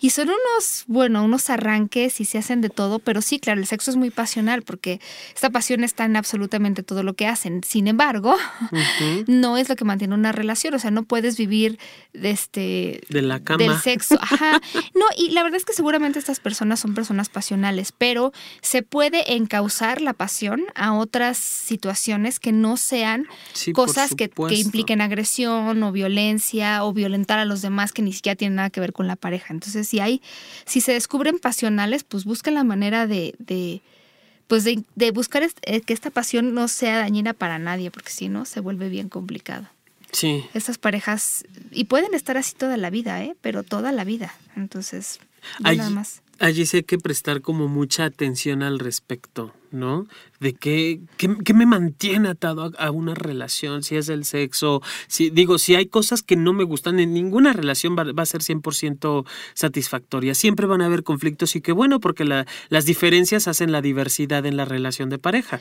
Y son unos, bueno, unos arranques que si se hacen de todo, pero sí, claro, el sexo es muy pasional porque esta pasión está en absolutamente todo lo que hacen. Sin embargo, *laughs* no es lo que mantiene una relación, o sea, no puedes vivir de este de la cama. del sexo. *laughs* Ajá. No, y la verdad es que seguramente estas personas son personas pasionales, pero se puede encauzar la pasión a otras situaciones que no sean cosas que, que impliquen agresión o violencia o violentar a los demás que ni siquiera tienen nada que ver con la pareja. Entonces, si hay si se descubren pasiones pues busquen la manera de, de pues de, buscar eh, que esta pasión no sea dañina para nadie, porque si no se vuelve bien complicado. Sí. Estas parejas, y pueden estar así toda la vida, ¿eh? pero toda la vida. Entonces, nada más. Allí sí hay que prestar como mucha atención al respecto, ¿no? De qué, qué, me mantiene atado a, una relación, si es el sexo, si digo, si hay cosas que no me gustan, en ninguna relación va, a ser 100% satisfactoria. Siempre van a haber conflictos y qué bueno, porque la, las diferencias hacen la diversidad en la relación de pareja.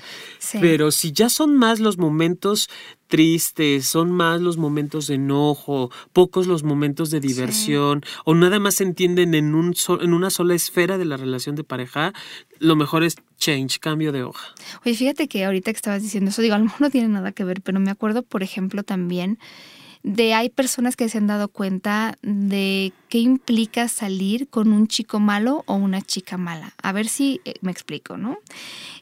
Pero si ya son más los momentos tristes, son más los momentos de enojo, pocos los momentos de diversión, o nada más se entienden en, un en una sola esfera de la relación de pareja, lo mejor es change, cambio de hoja. Oye, fíjate que ahorita que estabas diciendo eso, digo, a lo mejor no tiene nada que ver, pero me acuerdo, por ejemplo, también de hay personas que se han dado cuenta de qué implica salir con un chico malo o una chica mala. A ver si eh, me explico, ¿no?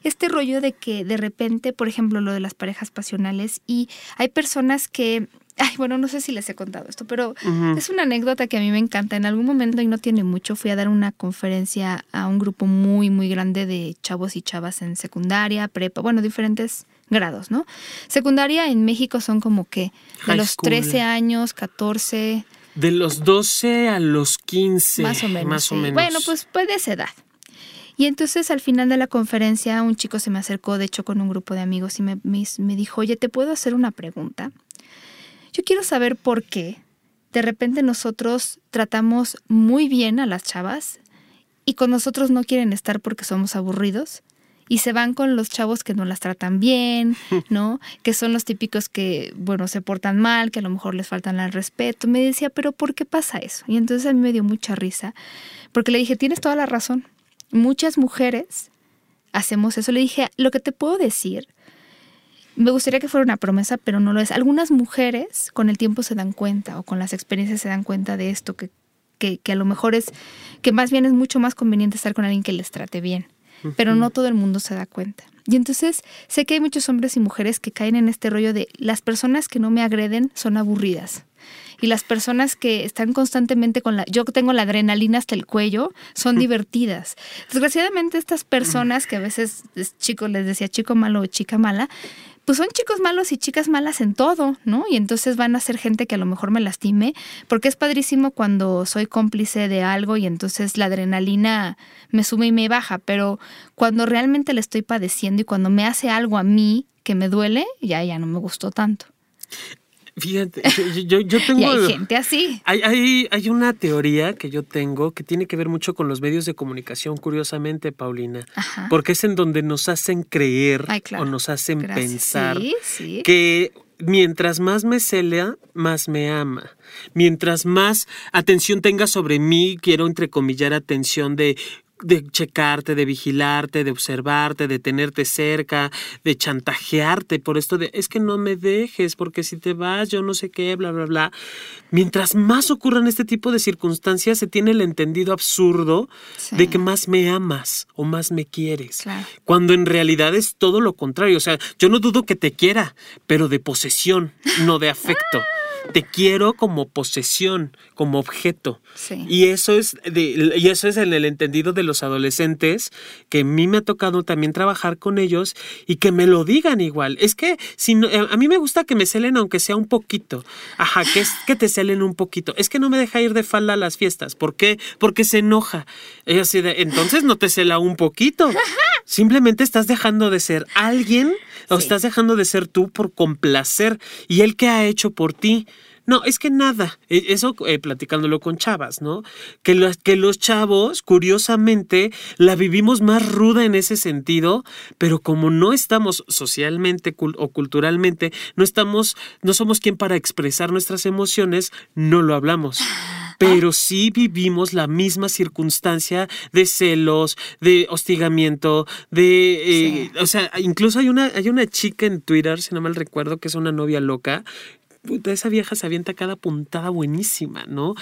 Este rollo de que de repente, por ejemplo, lo de las parejas pasionales y hay personas que Ay, bueno, no sé si les he contado esto, pero es una anécdota que a mí me encanta. En algún momento, y no tiene mucho, fui a dar una conferencia a un grupo muy, muy grande de chavos y chavas en secundaria, prepa, bueno, diferentes grados, ¿no? Secundaria en México son como que de los 13 años, 14. De los 12 a los 15. Más o menos. Más o menos. Bueno, pues puede esa edad. Y entonces al final de la conferencia un chico se me acercó, de hecho con un grupo de amigos, y me, me dijo, oye, ¿te puedo hacer una pregunta? Yo quiero saber por qué de repente nosotros tratamos muy bien a las chavas y con nosotros no quieren estar porque somos aburridos y se van con los chavos que no las tratan bien, *laughs* ¿no? Que son los típicos que, bueno, se portan mal, que a lo mejor les faltan al respeto. Me decía, pero ¿por qué pasa eso? Y entonces a mí me dio mucha risa, porque le dije, tienes toda la razón. Muchas mujeres hacemos eso. Le dije, lo que te puedo decir me gustaría que fuera una promesa, pero no lo es. Algunas mujeres con el tiempo se dan cuenta o con las experiencias se dan cuenta de esto, que, que, que a lo mejor es, que más bien es mucho más conveniente estar con alguien que les trate bien, pero no todo el mundo se da cuenta. Y entonces sé que hay muchos hombres y mujeres que caen en este rollo de las personas que no me agreden son aburridas y las personas que están constantemente con la, yo tengo la adrenalina hasta el cuello, son *laughs* divertidas. Desgraciadamente estas personas que a veces chico les decía chico malo o chica mala, pues son chicos malos y chicas malas en todo, ¿no? Y entonces van a ser gente que a lo mejor me lastime, porque es padrísimo cuando soy cómplice de algo y entonces la adrenalina me sube y me baja, pero cuando realmente le estoy padeciendo y cuando me hace algo a mí que me duele, ya ya no me gustó tanto. Fíjate, yo, yo *laughs* tengo... y hay gente así. Hay, hay, hay, una teoría que yo tengo que tiene que ver mucho con los medios de comunicación, curiosamente, Paulina. Porque es en donde nos hacen creer o nos hacen pensar que mientras más me celea, más me ama. Mientras más atención tenga sobre mí, quiero entrecomillar atención de de checarte, de vigilarte, de observarte, de tenerte cerca, de chantajearte por esto de es que no me dejes porque si te vas yo no sé qué, bla, bla, bla. Mientras más ocurran este tipo de circunstancias se tiene el entendido absurdo de que más me amas o más me quieres. Cuando en realidad es todo lo contrario. O sea, yo no dudo que te quiera, pero de posesión, no de afecto. Te quiero como posesión, como objeto. Sí. Y eso es de, y eso es en el entendido de los adolescentes que a mí me ha tocado también trabajar con ellos y que me lo digan igual. Es que si no- eh, a mí me gusta que me celen aunque sea un poquito. Ajá, que es que te celen un poquito. Es que no me deja ir de falda a las fiestas. ¿Por qué? Porque se enoja. Y así de, entonces no te cela un poquito. Simplemente estás dejando de ser alguien o Sí. estás dejando de ser tú por complacer. ¿Y él qué ha hecho por ti? No, es que nada. E- Eso eh, platicándolo con chavas, ¿no? Que los, que los chavos, curiosamente, la vivimos más ruda en ese sentido, pero como no estamos socialmente cul- o culturalmente, no estamos, no somos quien para expresar nuestras emociones, no lo hablamos. Pero sí vivimos la misma circunstancia de celos, de hostigamiento, de... eh, O sea, incluso hay una, hay una chica en Twitter, si no mal recuerdo, que es una novia loca. Puta, esa vieja se avienta cada puntada buenísima, ¿no?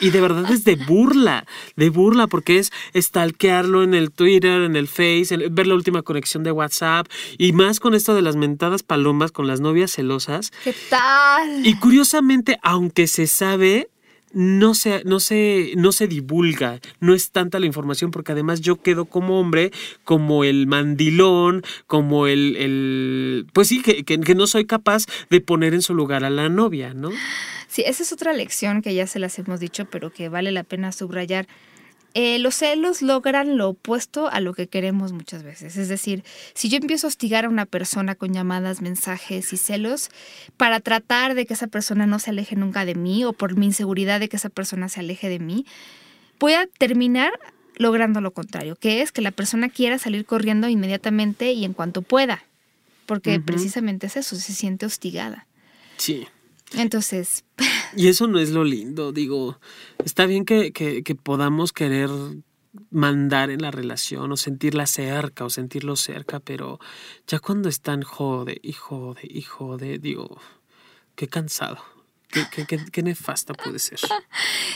Y de verdad es de burla, de burla, porque es stalkearlo en el Twitter, en el Face, en- ver la última conexión de WhatsApp, y más con esto de las mentadas palomas con las novias celosas. ¿Qué tal? Y curiosamente, aunque se sabe, no se, no, se, no se divulga, no es tanta la información, porque además yo quedo como hombre, como el mandilón, como el, el pues sí, que, que- que no soy capaz de poner en su lugar a la novia, ¿no? Sí, esa es otra lección que ya se las hemos dicho, pero que vale la pena subrayar. Eh, los celos logran lo opuesto a lo que queremos muchas veces. Es decir, si yo empiezo a hostigar a una persona con llamadas, mensajes y celos para tratar de que esa persona no se aleje nunca de mí o por mi inseguridad de que esa persona se aleje de mí, voy a terminar logrando lo contrario, que es que la persona quiera salir corriendo inmediatamente y en cuanto pueda, porque precisamente es eso, se siente hostigada. Sí. Entonces, *laughs* Y eso no es lo lindo, digo, está bien que, que, podamos querer mandar en la relación o sentirla cerca o sentirlo cerca, pero ya cuando están jode y jode y jode, digo, qué cansado, qué, qué, qué, qué nefasta puede ser. *laughs*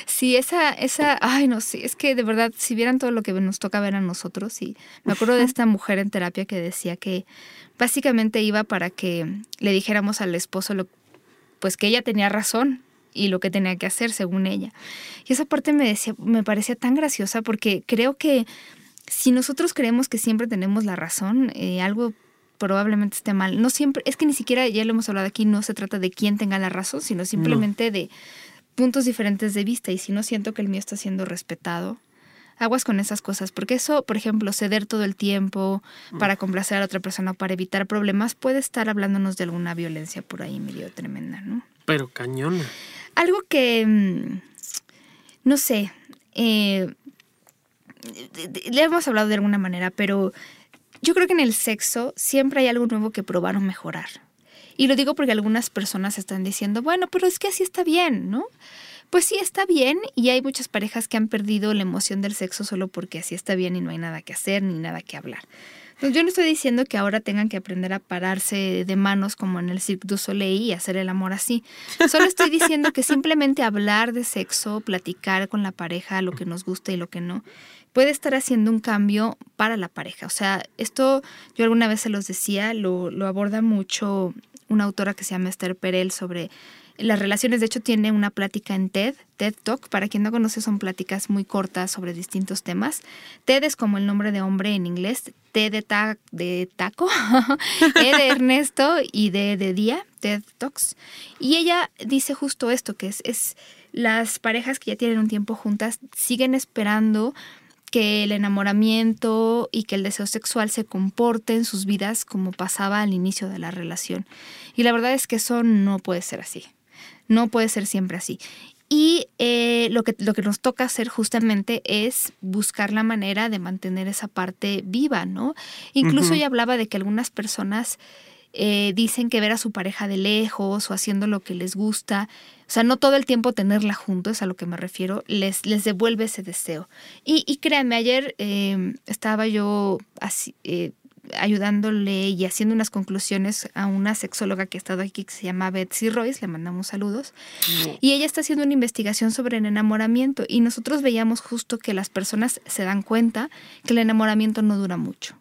Sí, esa, esa, ay, no sé, es que de verdad, si vieran todo lo que nos toca ver a nosotros, y me acuerdo de esta mujer en terapia que decía que básicamente iba para que le dijéramos al esposo lo, pues que ella tenía razón y lo que tenía que hacer según ella. Y esa parte me decía, me parecía tan graciosa porque creo que si nosotros creemos que siempre tenemos la razón, eh, algo probablemente esté mal. No siempre, es que ni siquiera, ya lo hemos hablado aquí, no se trata de quién tenga la razón, sino simplemente de puntos diferentes de vista y si no siento que el mío está siendo respetado, aguas con esas cosas, porque eso, por ejemplo, ceder todo el tiempo para complacer a la otra persona o para evitar problemas puede estar hablándonos de alguna violencia por ahí medio tremenda, ¿no? Pero cañona. Algo que, mm, no sé, eh, le hemos hablado de alguna manera, pero yo creo que en el sexo siempre hay algo nuevo que probar o mejorar. Y lo digo porque algunas personas están diciendo, bueno, pero es que así está bien, ¿no? Pues sí, está bien y hay muchas parejas que han perdido la emoción del sexo solo porque así está bien y no hay nada que hacer ni nada que hablar. Entonces, yo no estoy diciendo que ahora tengan que aprender a pararse de manos como en el Cirque du Soleil y hacer el amor así. Solo estoy diciendo que simplemente hablar de sexo, platicar con la pareja lo que nos gusta y lo que no, puede estar haciendo un cambio para la pareja. O sea, esto yo alguna vez se los decía, lo, lo aborda mucho una autora que se llama Esther Perel sobre las relaciones. De hecho, tiene una plática en TED, TED Talk. Para quien no conoce, son pláticas muy cortas sobre distintos temas. TED es como el nombre de hombre en inglés. T de, de taco, *laughs* E de Ernesto y D de día, TED Talks. Y ella dice justo esto, que es, es las parejas que ya tienen un tiempo juntas siguen esperando que el enamoramiento y que el deseo sexual se comporte en sus vidas como pasaba al inicio de la relación. Y la verdad es que eso no puede ser así. No puede ser siempre así. Y eh, lo, que, lo que nos toca hacer justamente es buscar la manera de mantener esa parte viva, ¿no? Incluso Ujú. ella hablaba de que algunas personas eh, dicen que ver a su pareja de lejos o haciendo lo que les gusta, o sea, no todo el tiempo tenerla junto, es a lo que me refiero, les, les devuelve ese deseo. Y, y créanme, ayer eh, estaba yo así, ayudándole y haciendo unas conclusiones a una sexóloga que ha estado aquí que se llama Betsy Royce, le mandamos saludos. Y ella está haciendo una investigación sobre el enamoramiento y nosotros veíamos justo que las personas se dan cuenta que el enamoramiento no dura mucho.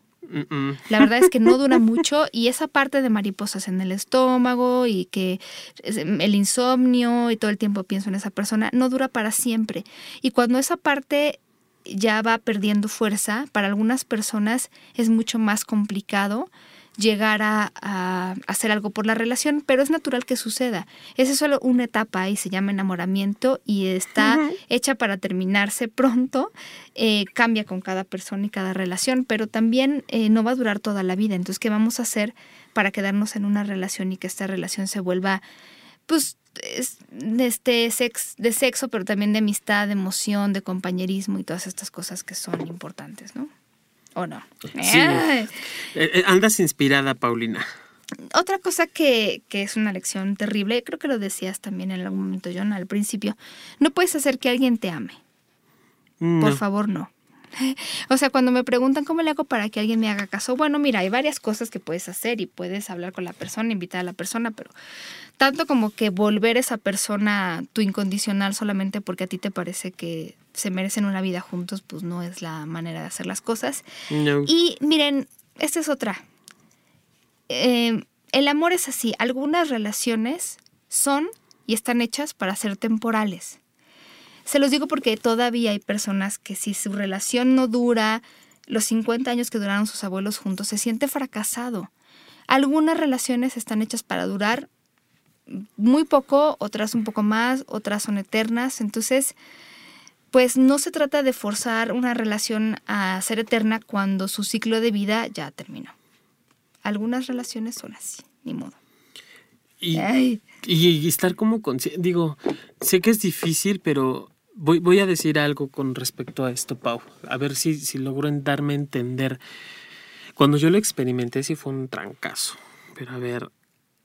La verdad es que no dura *laughs* mucho y esa parte de mariposas en el estómago y que el insomnio y todo el tiempo pienso en esa persona no dura para siempre. Y cuando esa parte ya va perdiendo fuerza, para algunas personas es mucho más complicado llegar a, hacer algo por la relación, pero es natural que suceda. Esa es solo una etapa y se llama enamoramiento y está hecha para terminarse pronto. Eh, cambia con cada persona y cada relación, pero también eh, no va a durar toda la vida. Entonces, ¿qué vamos a hacer para quedarnos en una relación y que esta relación se vuelva, pues, este sex, de sexo, pero también de amistad, de emoción, de compañerismo y todas estas cosas que son importantes, ¿no? ¿O no? Sí. Eh, eh, andas inspirada, Paulina. Otra cosa que, que, es una lección terrible, creo que lo decías también en algún momento, John, al principio, no puedes hacer que alguien te ame. Por favor, no. *laughs* O sea, cuando me preguntan cómo le hago para que alguien me haga caso, bueno, mira, hay varias cosas que puedes hacer y puedes hablar con la persona, invitar a la persona, pero tanto como que volver esa persona tu incondicional solamente porque a ti te parece que se merecen una vida juntos, pues no es la manera de hacer las cosas. Y miren, esta es otra. Em, el amor es así. Algunas relaciones son y están hechas para ser temporales. Se los digo porque todavía hay personas que si su relación no dura los 50 años que duraron sus abuelos juntos, se siente fracasado. Algunas relaciones están hechas para durar muy poco, otras un poco más, otras son eternas. Entonces, pues no se trata de forzar una relación a ser eterna cuando su ciclo de vida ya terminó. Algunas relaciones son así, ni modo. Y, y estar como consciente, digo, sé que es difícil, pero voy, voy a decir algo con respecto a esto, Pau. A ver si, si logro darme a entender. Cuando yo lo experimenté, sí fue un trancazo. Pero a ver,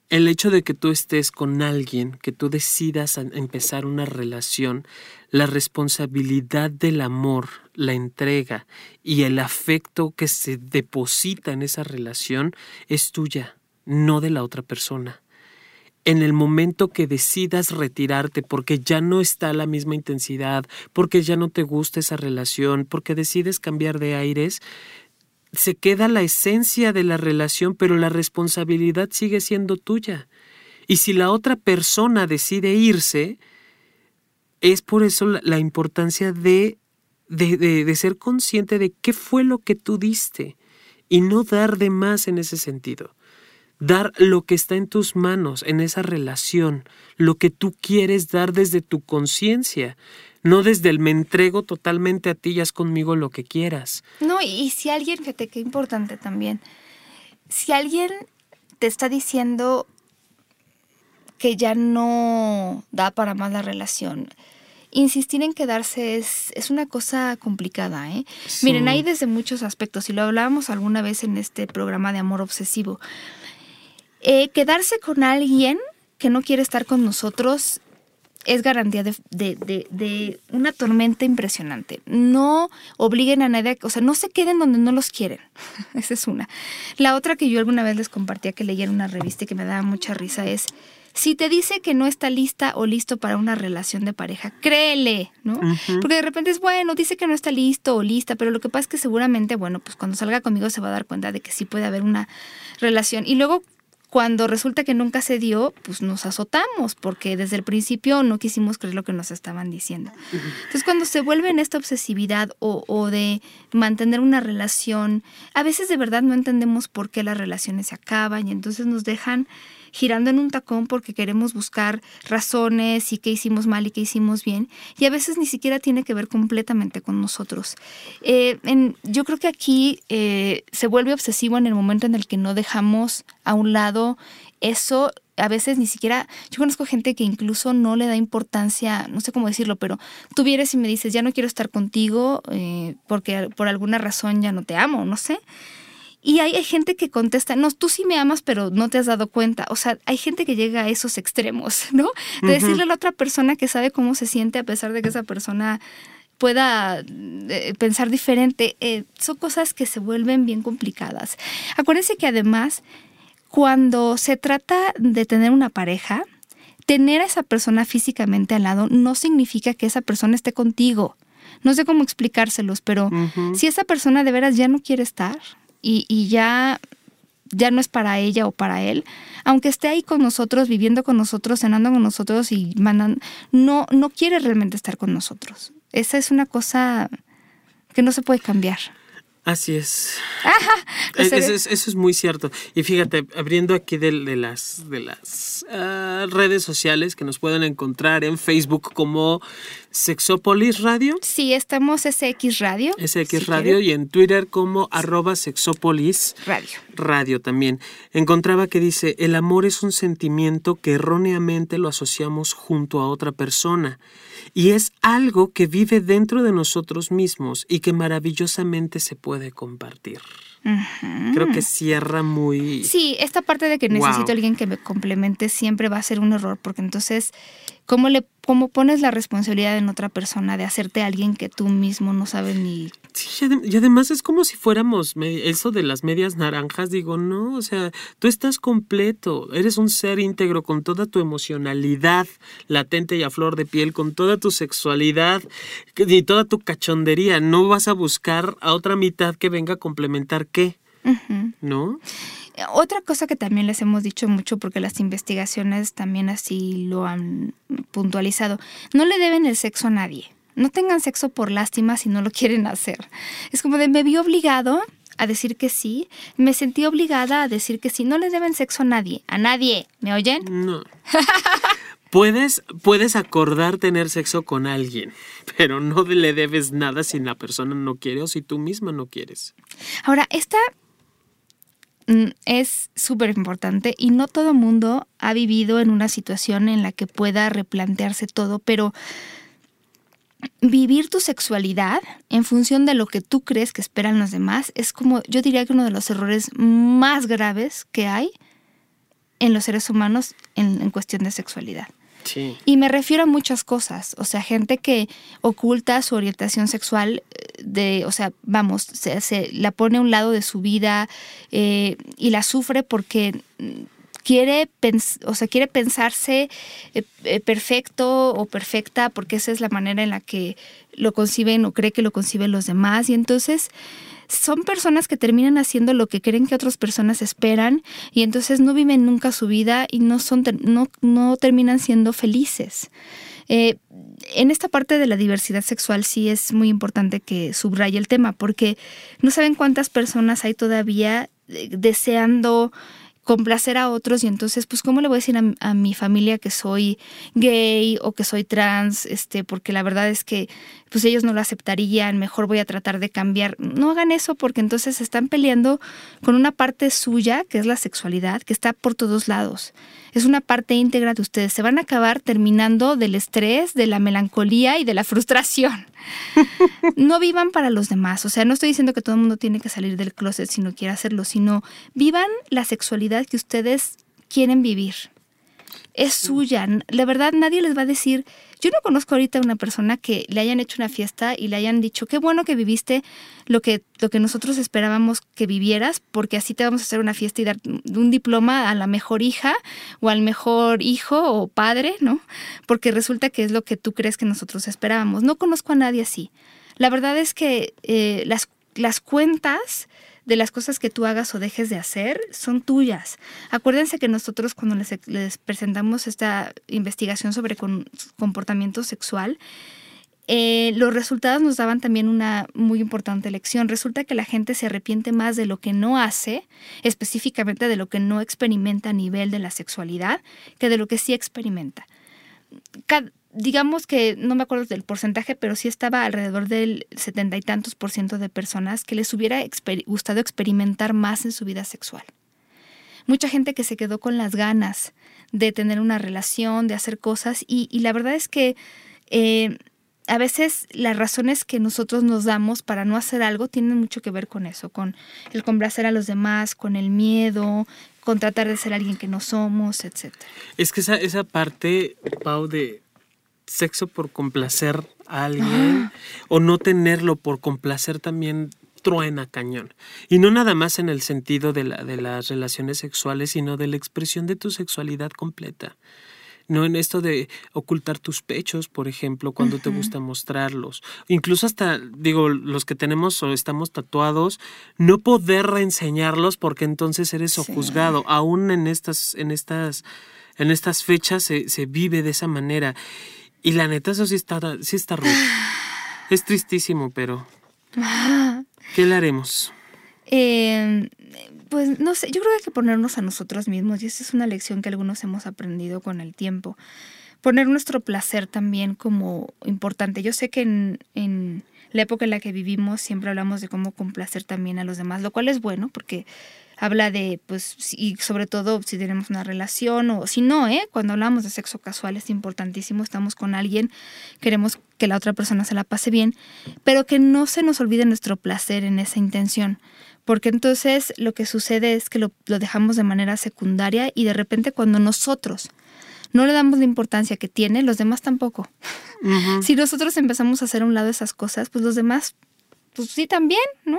el hecho de que tú estés con alguien, que tú decidas empezar una relación, la responsabilidad del amor, la entrega y el afecto que se deposita en esa relación es tuya, no de la otra persona. En el momento que decidas retirarte porque ya no está la misma intensidad, porque ya no te gusta esa relación, porque decides cambiar de aires, se queda la esencia de la relación, pero la responsabilidad sigue siendo tuya. Y si la otra persona decide irse, es por eso la, importancia de, de, de, ser consciente de qué fue lo que tú diste y no dar de más en ese sentido. Dar lo que está en tus manos, en esa relación, lo que tú quieres dar desde tu conciencia no desde el me entrego totalmente a ti y haz conmigo lo que quieras. No, y si alguien, fíjate qué importante también, si alguien te está diciendo que ya no da para más la relación, insistir en quedarse es, es una cosa complicada. ¿eh? Miren, hay desde muchos aspectos, y lo hablábamos alguna vez en este programa de amor obsesivo. Eh, quedarse con alguien que no quiere estar con nosotros es garantía de, de, de, una tormenta impresionante. No obliguen a nadie, o sea, no se queden donde no los quieren. *laughs* Esa es una. La otra que yo alguna vez les compartía que leía en una revista y que me daba mucha risa es, si te dice que no está lista o listo para una relación de pareja, créele, ¿no? Porque de repente es, bueno, dice que no está listo o lista, pero lo que pasa es que seguramente, bueno, pues cuando salga conmigo se va a dar cuenta de que sí puede haber una relación. Y luego cuando resulta que nunca se dio, pues nos azotamos, porque desde el principio no quisimos creer lo que nos estaban diciendo. Entonces, cuando se vuelve en esta obsesividad o, o, de mantener una relación, a veces de verdad no entendemos por qué las relaciones se acaban y entonces nos dejan girando en un tacón porque queremos buscar razones y qué hicimos mal y qué hicimos bien. Y a veces ni siquiera tiene que ver completamente con nosotros. Eh, yo creo que aquí eh, se vuelve obsesivo en el momento en el que no dejamos a un lado eso a veces ni siquiera, yo conozco gente que incluso no le da importancia, no sé cómo decirlo, pero tú vienes y me dices, ya no quiero estar contigo eh, porque por alguna razón ya no te amo, no sé. Y hay, gente que contesta, no, tú sí me amas, pero no te has dado cuenta. O sea, hay gente que llega a esos extremos, *laughs* ¿no? De decirle a la otra persona que sabe cómo se siente a pesar de que esa persona pueda eh, pensar diferente. Eh, son cosas que se vuelven bien complicadas. Acuérdense que además, cuando se trata de tener una pareja, tener a esa persona físicamente al lado no significa que esa persona esté contigo. No sé cómo explicárselos, pero si esa persona de veras ya no quiere estar, y, y ya ya no es para ella o para él, aunque esté ahí con nosotros, viviendo con nosotros, cenando con nosotros y mandan, no, no quiere realmente estar con nosotros. Esa es una cosa que no se puede cambiar. Así es. *laughs* Eso, es muy cierto. Y fíjate, abriendo aquí de, las, de las ah, redes sociales que nos pueden encontrar en Facebook como Sexopolis Radio. Sí, estamos SX Radio. SX Radio y en Twitter como arroba Sexopolis Radio. Radio también. Encontraba que dice, el amor es un sentimiento que erróneamente lo asociamos junto a otra persona y es algo que vive dentro de nosotros mismos y que maravillosamente se puede compartir. Creo que cierra muy... Sí, esta parte de que necesito a alguien que me complemente siempre va a ser un error, porque entonces, ¿cómo, le, cómo pones la responsabilidad en otra persona de hacerte alguien que tú mismo no sabes ni... Sí, y además es como si fuéramos eso de las medias naranjas, digo, no, o sea, tú estás completo, eres un ser íntegro con toda tu emocionalidad latente y a flor de piel, con toda tu sexualidad y toda tu cachondería, no vas a buscar a otra mitad que venga a complementar qué, ¿no? Otra cosa que también les hemos dicho mucho, porque las investigaciones también así lo han puntualizado, no le deben el sexo a nadie. No tengan sexo por lástima si no lo quieren hacer. Es como de me vi obligado a decir que sí, me sentí obligada a decir que sí. No le deben sexo a nadie, a nadie. ¿Me oyen? No. *laughs* Puedes, puedes acordar tener sexo con alguien, pero no le debes nada si la persona no quiere o si tú misma no quieres. Ahora, esta es súper importante y no todo mundo ha vivido en una situación en la que pueda replantearse todo, pero vivir tu sexualidad en función de lo que tú crees que esperan los demás es como, yo diría que uno de los errores más graves que hay en los seres humanos en, cuestión de sexualidad. Y me refiero a muchas cosas, o sea, gente que oculta su orientación sexual, eh, de, o sea, vamos, se, la pone a un lado de su vida eh, y la sufre porque quiere, o sea, quiere pensarse eh, perfecto o perfecta porque esa es la manera en la que lo conciben o cree que lo conciben los demás. Y entonces son personas que terminan haciendo lo que creen que otras personas esperan y entonces no viven nunca su vida y no, son, no, no terminan siendo felices. Eh, en esta parte de la diversidad sexual sí es muy importante que subraye el tema porque no saben cuántas personas hay todavía eh, deseando complacer a otros y entonces pues cómo le voy a decir a, mi familia que soy gay o que soy trans este porque la verdad es que pues ellos no lo aceptarían mejor voy a tratar de cambiar no hagan eso porque entonces están peleando con una parte suya que es la sexualidad que está por todos lados es una parte íntegra de ustedes se van a acabar terminando del estrés de la melancolía y de la frustración no vivan para los demás. O sea, no estoy diciendo que todo el mundo tiene que salir del closet si no quiere hacerlo, sino vivan la sexualidad que ustedes quieren vivir. Es suya. La verdad, nadie les va a decir, yo no conozco ahorita una persona que le hayan hecho una fiesta y le hayan dicho, qué bueno que viviste lo que, lo que nosotros esperábamos que vivieras, porque así te vamos a hacer una fiesta y dar un diploma a la mejor hija o al mejor hijo o padre, ¿no? Porque resulta que es lo que tú crees que nosotros esperábamos. No conozco a nadie así. La verdad es que eh, las, las cuentas de las cosas que tú hagas o dejes de hacer son tuyas. Acuérdense que nosotros cuando les, presentamos esta investigación sobre comportamiento sexual, eh, los resultados nos daban también una muy importante lección. Resulta que la gente se arrepiente más de lo que no hace, específicamente de lo que no experimenta a nivel de la sexualidad, que de lo que sí experimenta digamos que no me acuerdo del porcentaje, pero sí estaba alrededor del setenta y tantos por ciento de personas que les hubiera gustado experimentar más en su vida sexual. Mucha gente que se quedó con las ganas de tener una relación, de hacer cosas, y, la verdad es que eh, a veces las razones que nosotros nos damos para no hacer algo tienen mucho que ver con eso, con el complacer a los demás, con el miedo, con tratar de ser alguien que no somos, etc. Es que esa, esa parte, Pau, de sexo por complacer a alguien o no tenerlo por complacer también truena cañón. Y no nada más en el sentido de, la, de las relaciones sexuales, sino de la expresión de tu sexualidad completa. no en esto de ocultar tus pechos, por ejemplo, cuando te gusta mostrarlos. Incluso hasta, digo, los que tenemos o estamos tatuados, no poder reenseñarlos porque entonces eres juzgado. Aún en estas, en estas, en estas fechas se, se, vive de esa manera. Y la neta, eso sí está, sí está rudo. Es tristísimo, pero. ¿Qué le haremos? Eh, pues no sé, yo creo que hay que ponernos a nosotros mismos y esa es una lección que algunos hemos aprendido con el tiempo. Poner nuestro placer también como importante. Yo sé que en la época en la que vivimos siempre hablamos de cómo complacer también a los demás, lo cual es bueno porque habla de, pues, y sobre todo si tenemos una relación o si no, ¿eh? Cuando hablamos de sexo casual es importantísimo, estamos con alguien, queremos que la otra persona se la pase bien, pero que no se nos olvide nuestro placer en esa intención porque entonces lo que sucede es que lo, dejamos de manera secundaria y de repente cuando nosotros no le damos la importancia que tiene, los demás tampoco. Si nosotros empezamos a hacer a un lado esas cosas, pues los demás, pues sí también, ¿no?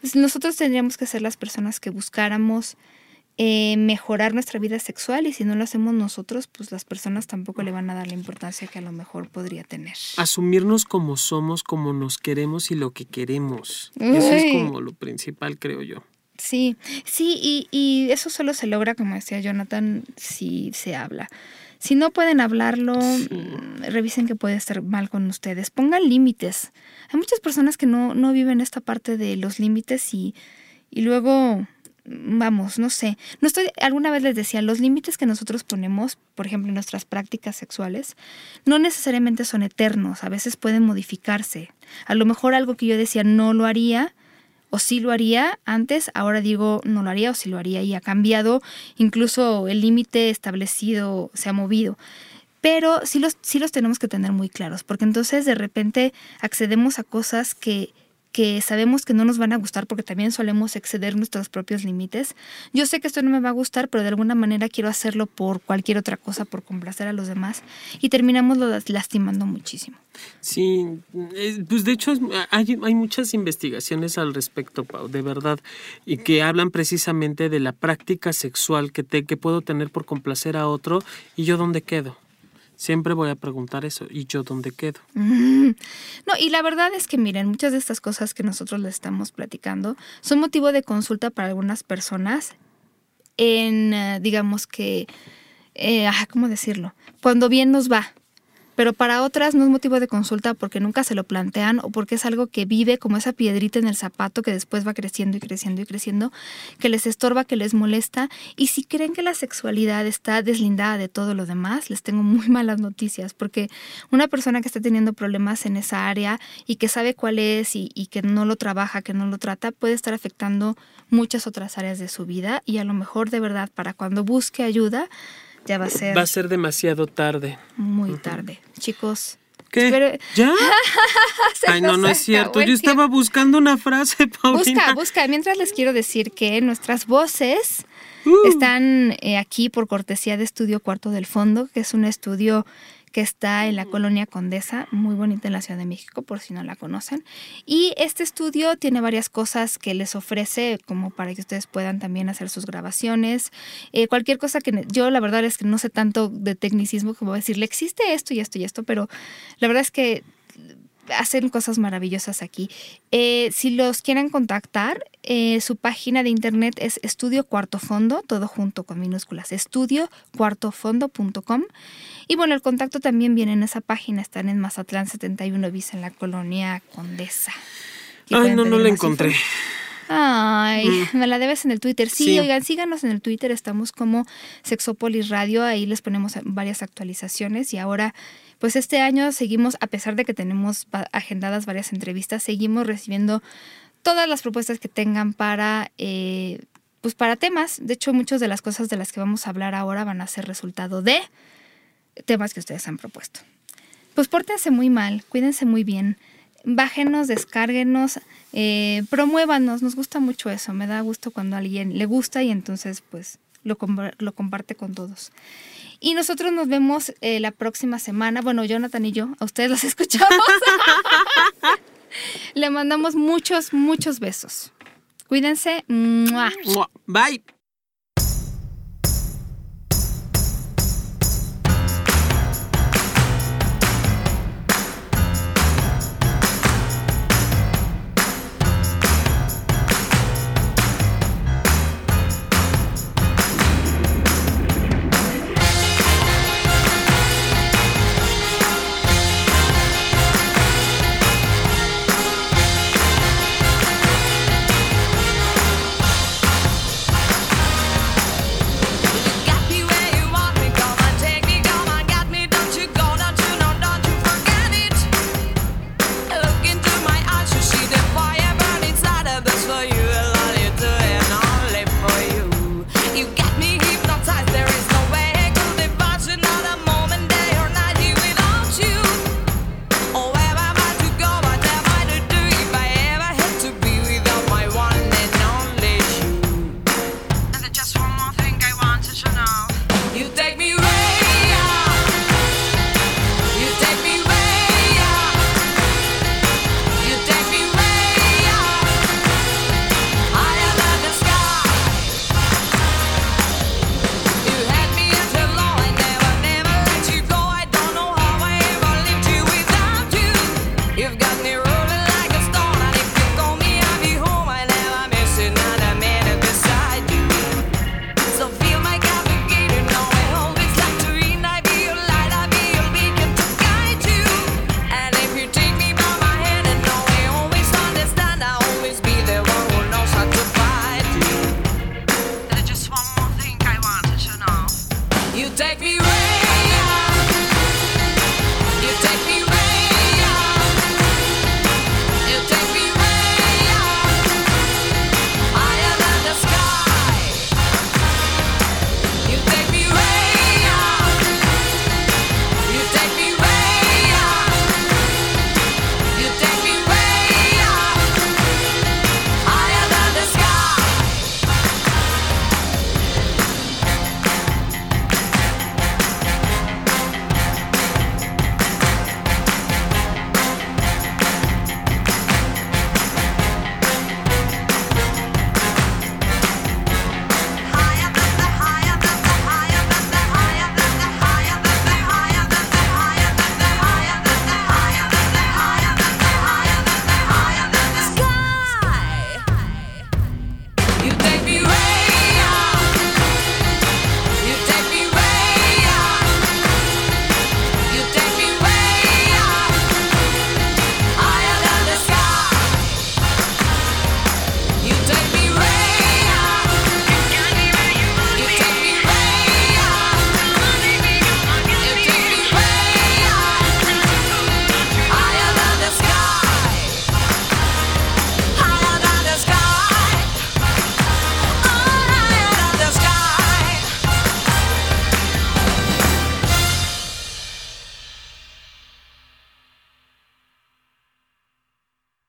Pues nosotros tendríamos que ser las personas que buscáramos eh, mejorar nuestra vida sexual y si no lo hacemos nosotros, pues las personas tampoco le van a dar la importancia que a lo mejor podría tener. Asumirnos como somos, como nos queremos y lo que queremos. Eso es como lo principal, creo yo. Sí, sí, y, y eso solo se logra, como decía Jonathan, si se habla. Si no pueden hablarlo, mm, revisen que puede estar mal con ustedes. Pongan límites. Hay muchas personas que no, no viven esta parte de los límites y, y luego vamos, no sé, no estoy, alguna vez les decía, los límites que nosotros ponemos, por ejemplo, en nuestras prácticas sexuales, no necesariamente son eternos, a veces pueden modificarse. A lo mejor algo que yo decía no lo haría o sí lo haría antes, ahora digo no lo haría o sí lo haría y ha cambiado, incluso el límite establecido se ha movido. Pero sí los, sí los tenemos que tener muy claros, porque entonces de repente accedemos a cosas que que sabemos que no nos van a gustar porque también solemos exceder nuestros propios límites. Yo sé que esto no me va a gustar, pero de alguna manera quiero hacerlo por cualquier otra cosa, por complacer a los demás y terminamos lastimando muchísimo. Sí, pues de hecho hay, muchas investigaciones al respecto, Pau, de verdad, y que hablan precisamente de la práctica sexual que, que puedo tener por complacer a otro y yo dónde quedo. Siempre voy a preguntar eso. ¿Y yo dónde quedo? No, y la verdad es que miren, muchas de estas cosas que nosotros les estamos platicando son motivo de consulta para algunas personas en, eh, digamos que, eh, ¿cómo decirlo? Cuando bien nos va, pero para otras no es motivo de consulta porque nunca se lo plantean o porque es algo que vive como esa piedrita en el zapato que después va creciendo y creciendo y creciendo, que les estorba, que les molesta. Y si creen que la sexualidad está deslindada de todo lo demás, les tengo muy *laughs* malas noticias porque una persona que está teniendo problemas en esa área y que sabe cuál es y, y que no lo trabaja, que no lo trata, puede estar afectando muchas otras áreas de su vida y a lo mejor de verdad para cuando busque ayuda, ya va a ser. Va a ser demasiado tarde. Muy tarde. Chicos. ¿Qué? ¿Ya? *laughs* Ay, no, no es cierto. Yo estaba buscando una frase, *laughs* Paulina. Busca, busca. Mientras les quiero decir que nuestras voces uh. están eh, aquí por cortesía de Estudio Cuarto del Fondo, que es un estudio que está en la colonia Condesa, muy bonita en la Ciudad de México, por si no la conocen. Y este estudio tiene varias cosas que les ofrece como para que ustedes puedan también hacer sus grabaciones. Eh, cualquier cosa que yo la verdad es que no sé tanto de tecnicismo como decirle existe esto y esto y esto, pero la verdad es que hacen cosas maravillosas aquí. Eh, si los quieren contactar, eh, su página de internet es Estudio Cuarto Fondo, todo junto con minúsculas, estudiocuartofondo.com. Y bueno, el contacto también viene en esa página, están en Mazatlán 71 bis en la colonia Condesa. Ay, no, no la encontré. Ay, mm. me la debes en el Twitter. Sí, oigan, síganos en el Twitter, estamos como Sexopolis Radio, ahí les ponemos varias actualizaciones y ahora, pues este año seguimos, a pesar de que tenemos agendadas varias entrevistas, seguimos recibiendo todas las propuestas que tengan para... Eh, pues para temas, de hecho muchas de las cosas de las que vamos a hablar ahora van a ser resultado de temas que ustedes han propuesto. Pues pórtense muy mal, cuídense muy bien, bájenos, descárguenos, eh, promuévanos, nos gusta mucho eso, me da gusto cuando a alguien le gusta y entonces pues lo, lo comparte con todos. Y nosotros nos vemos eh, la próxima semana, bueno, Jonathan y yo, a ustedes los *laughs* escuchamos. Le mandamos muchos, muchos besos. Cuídense. Bye.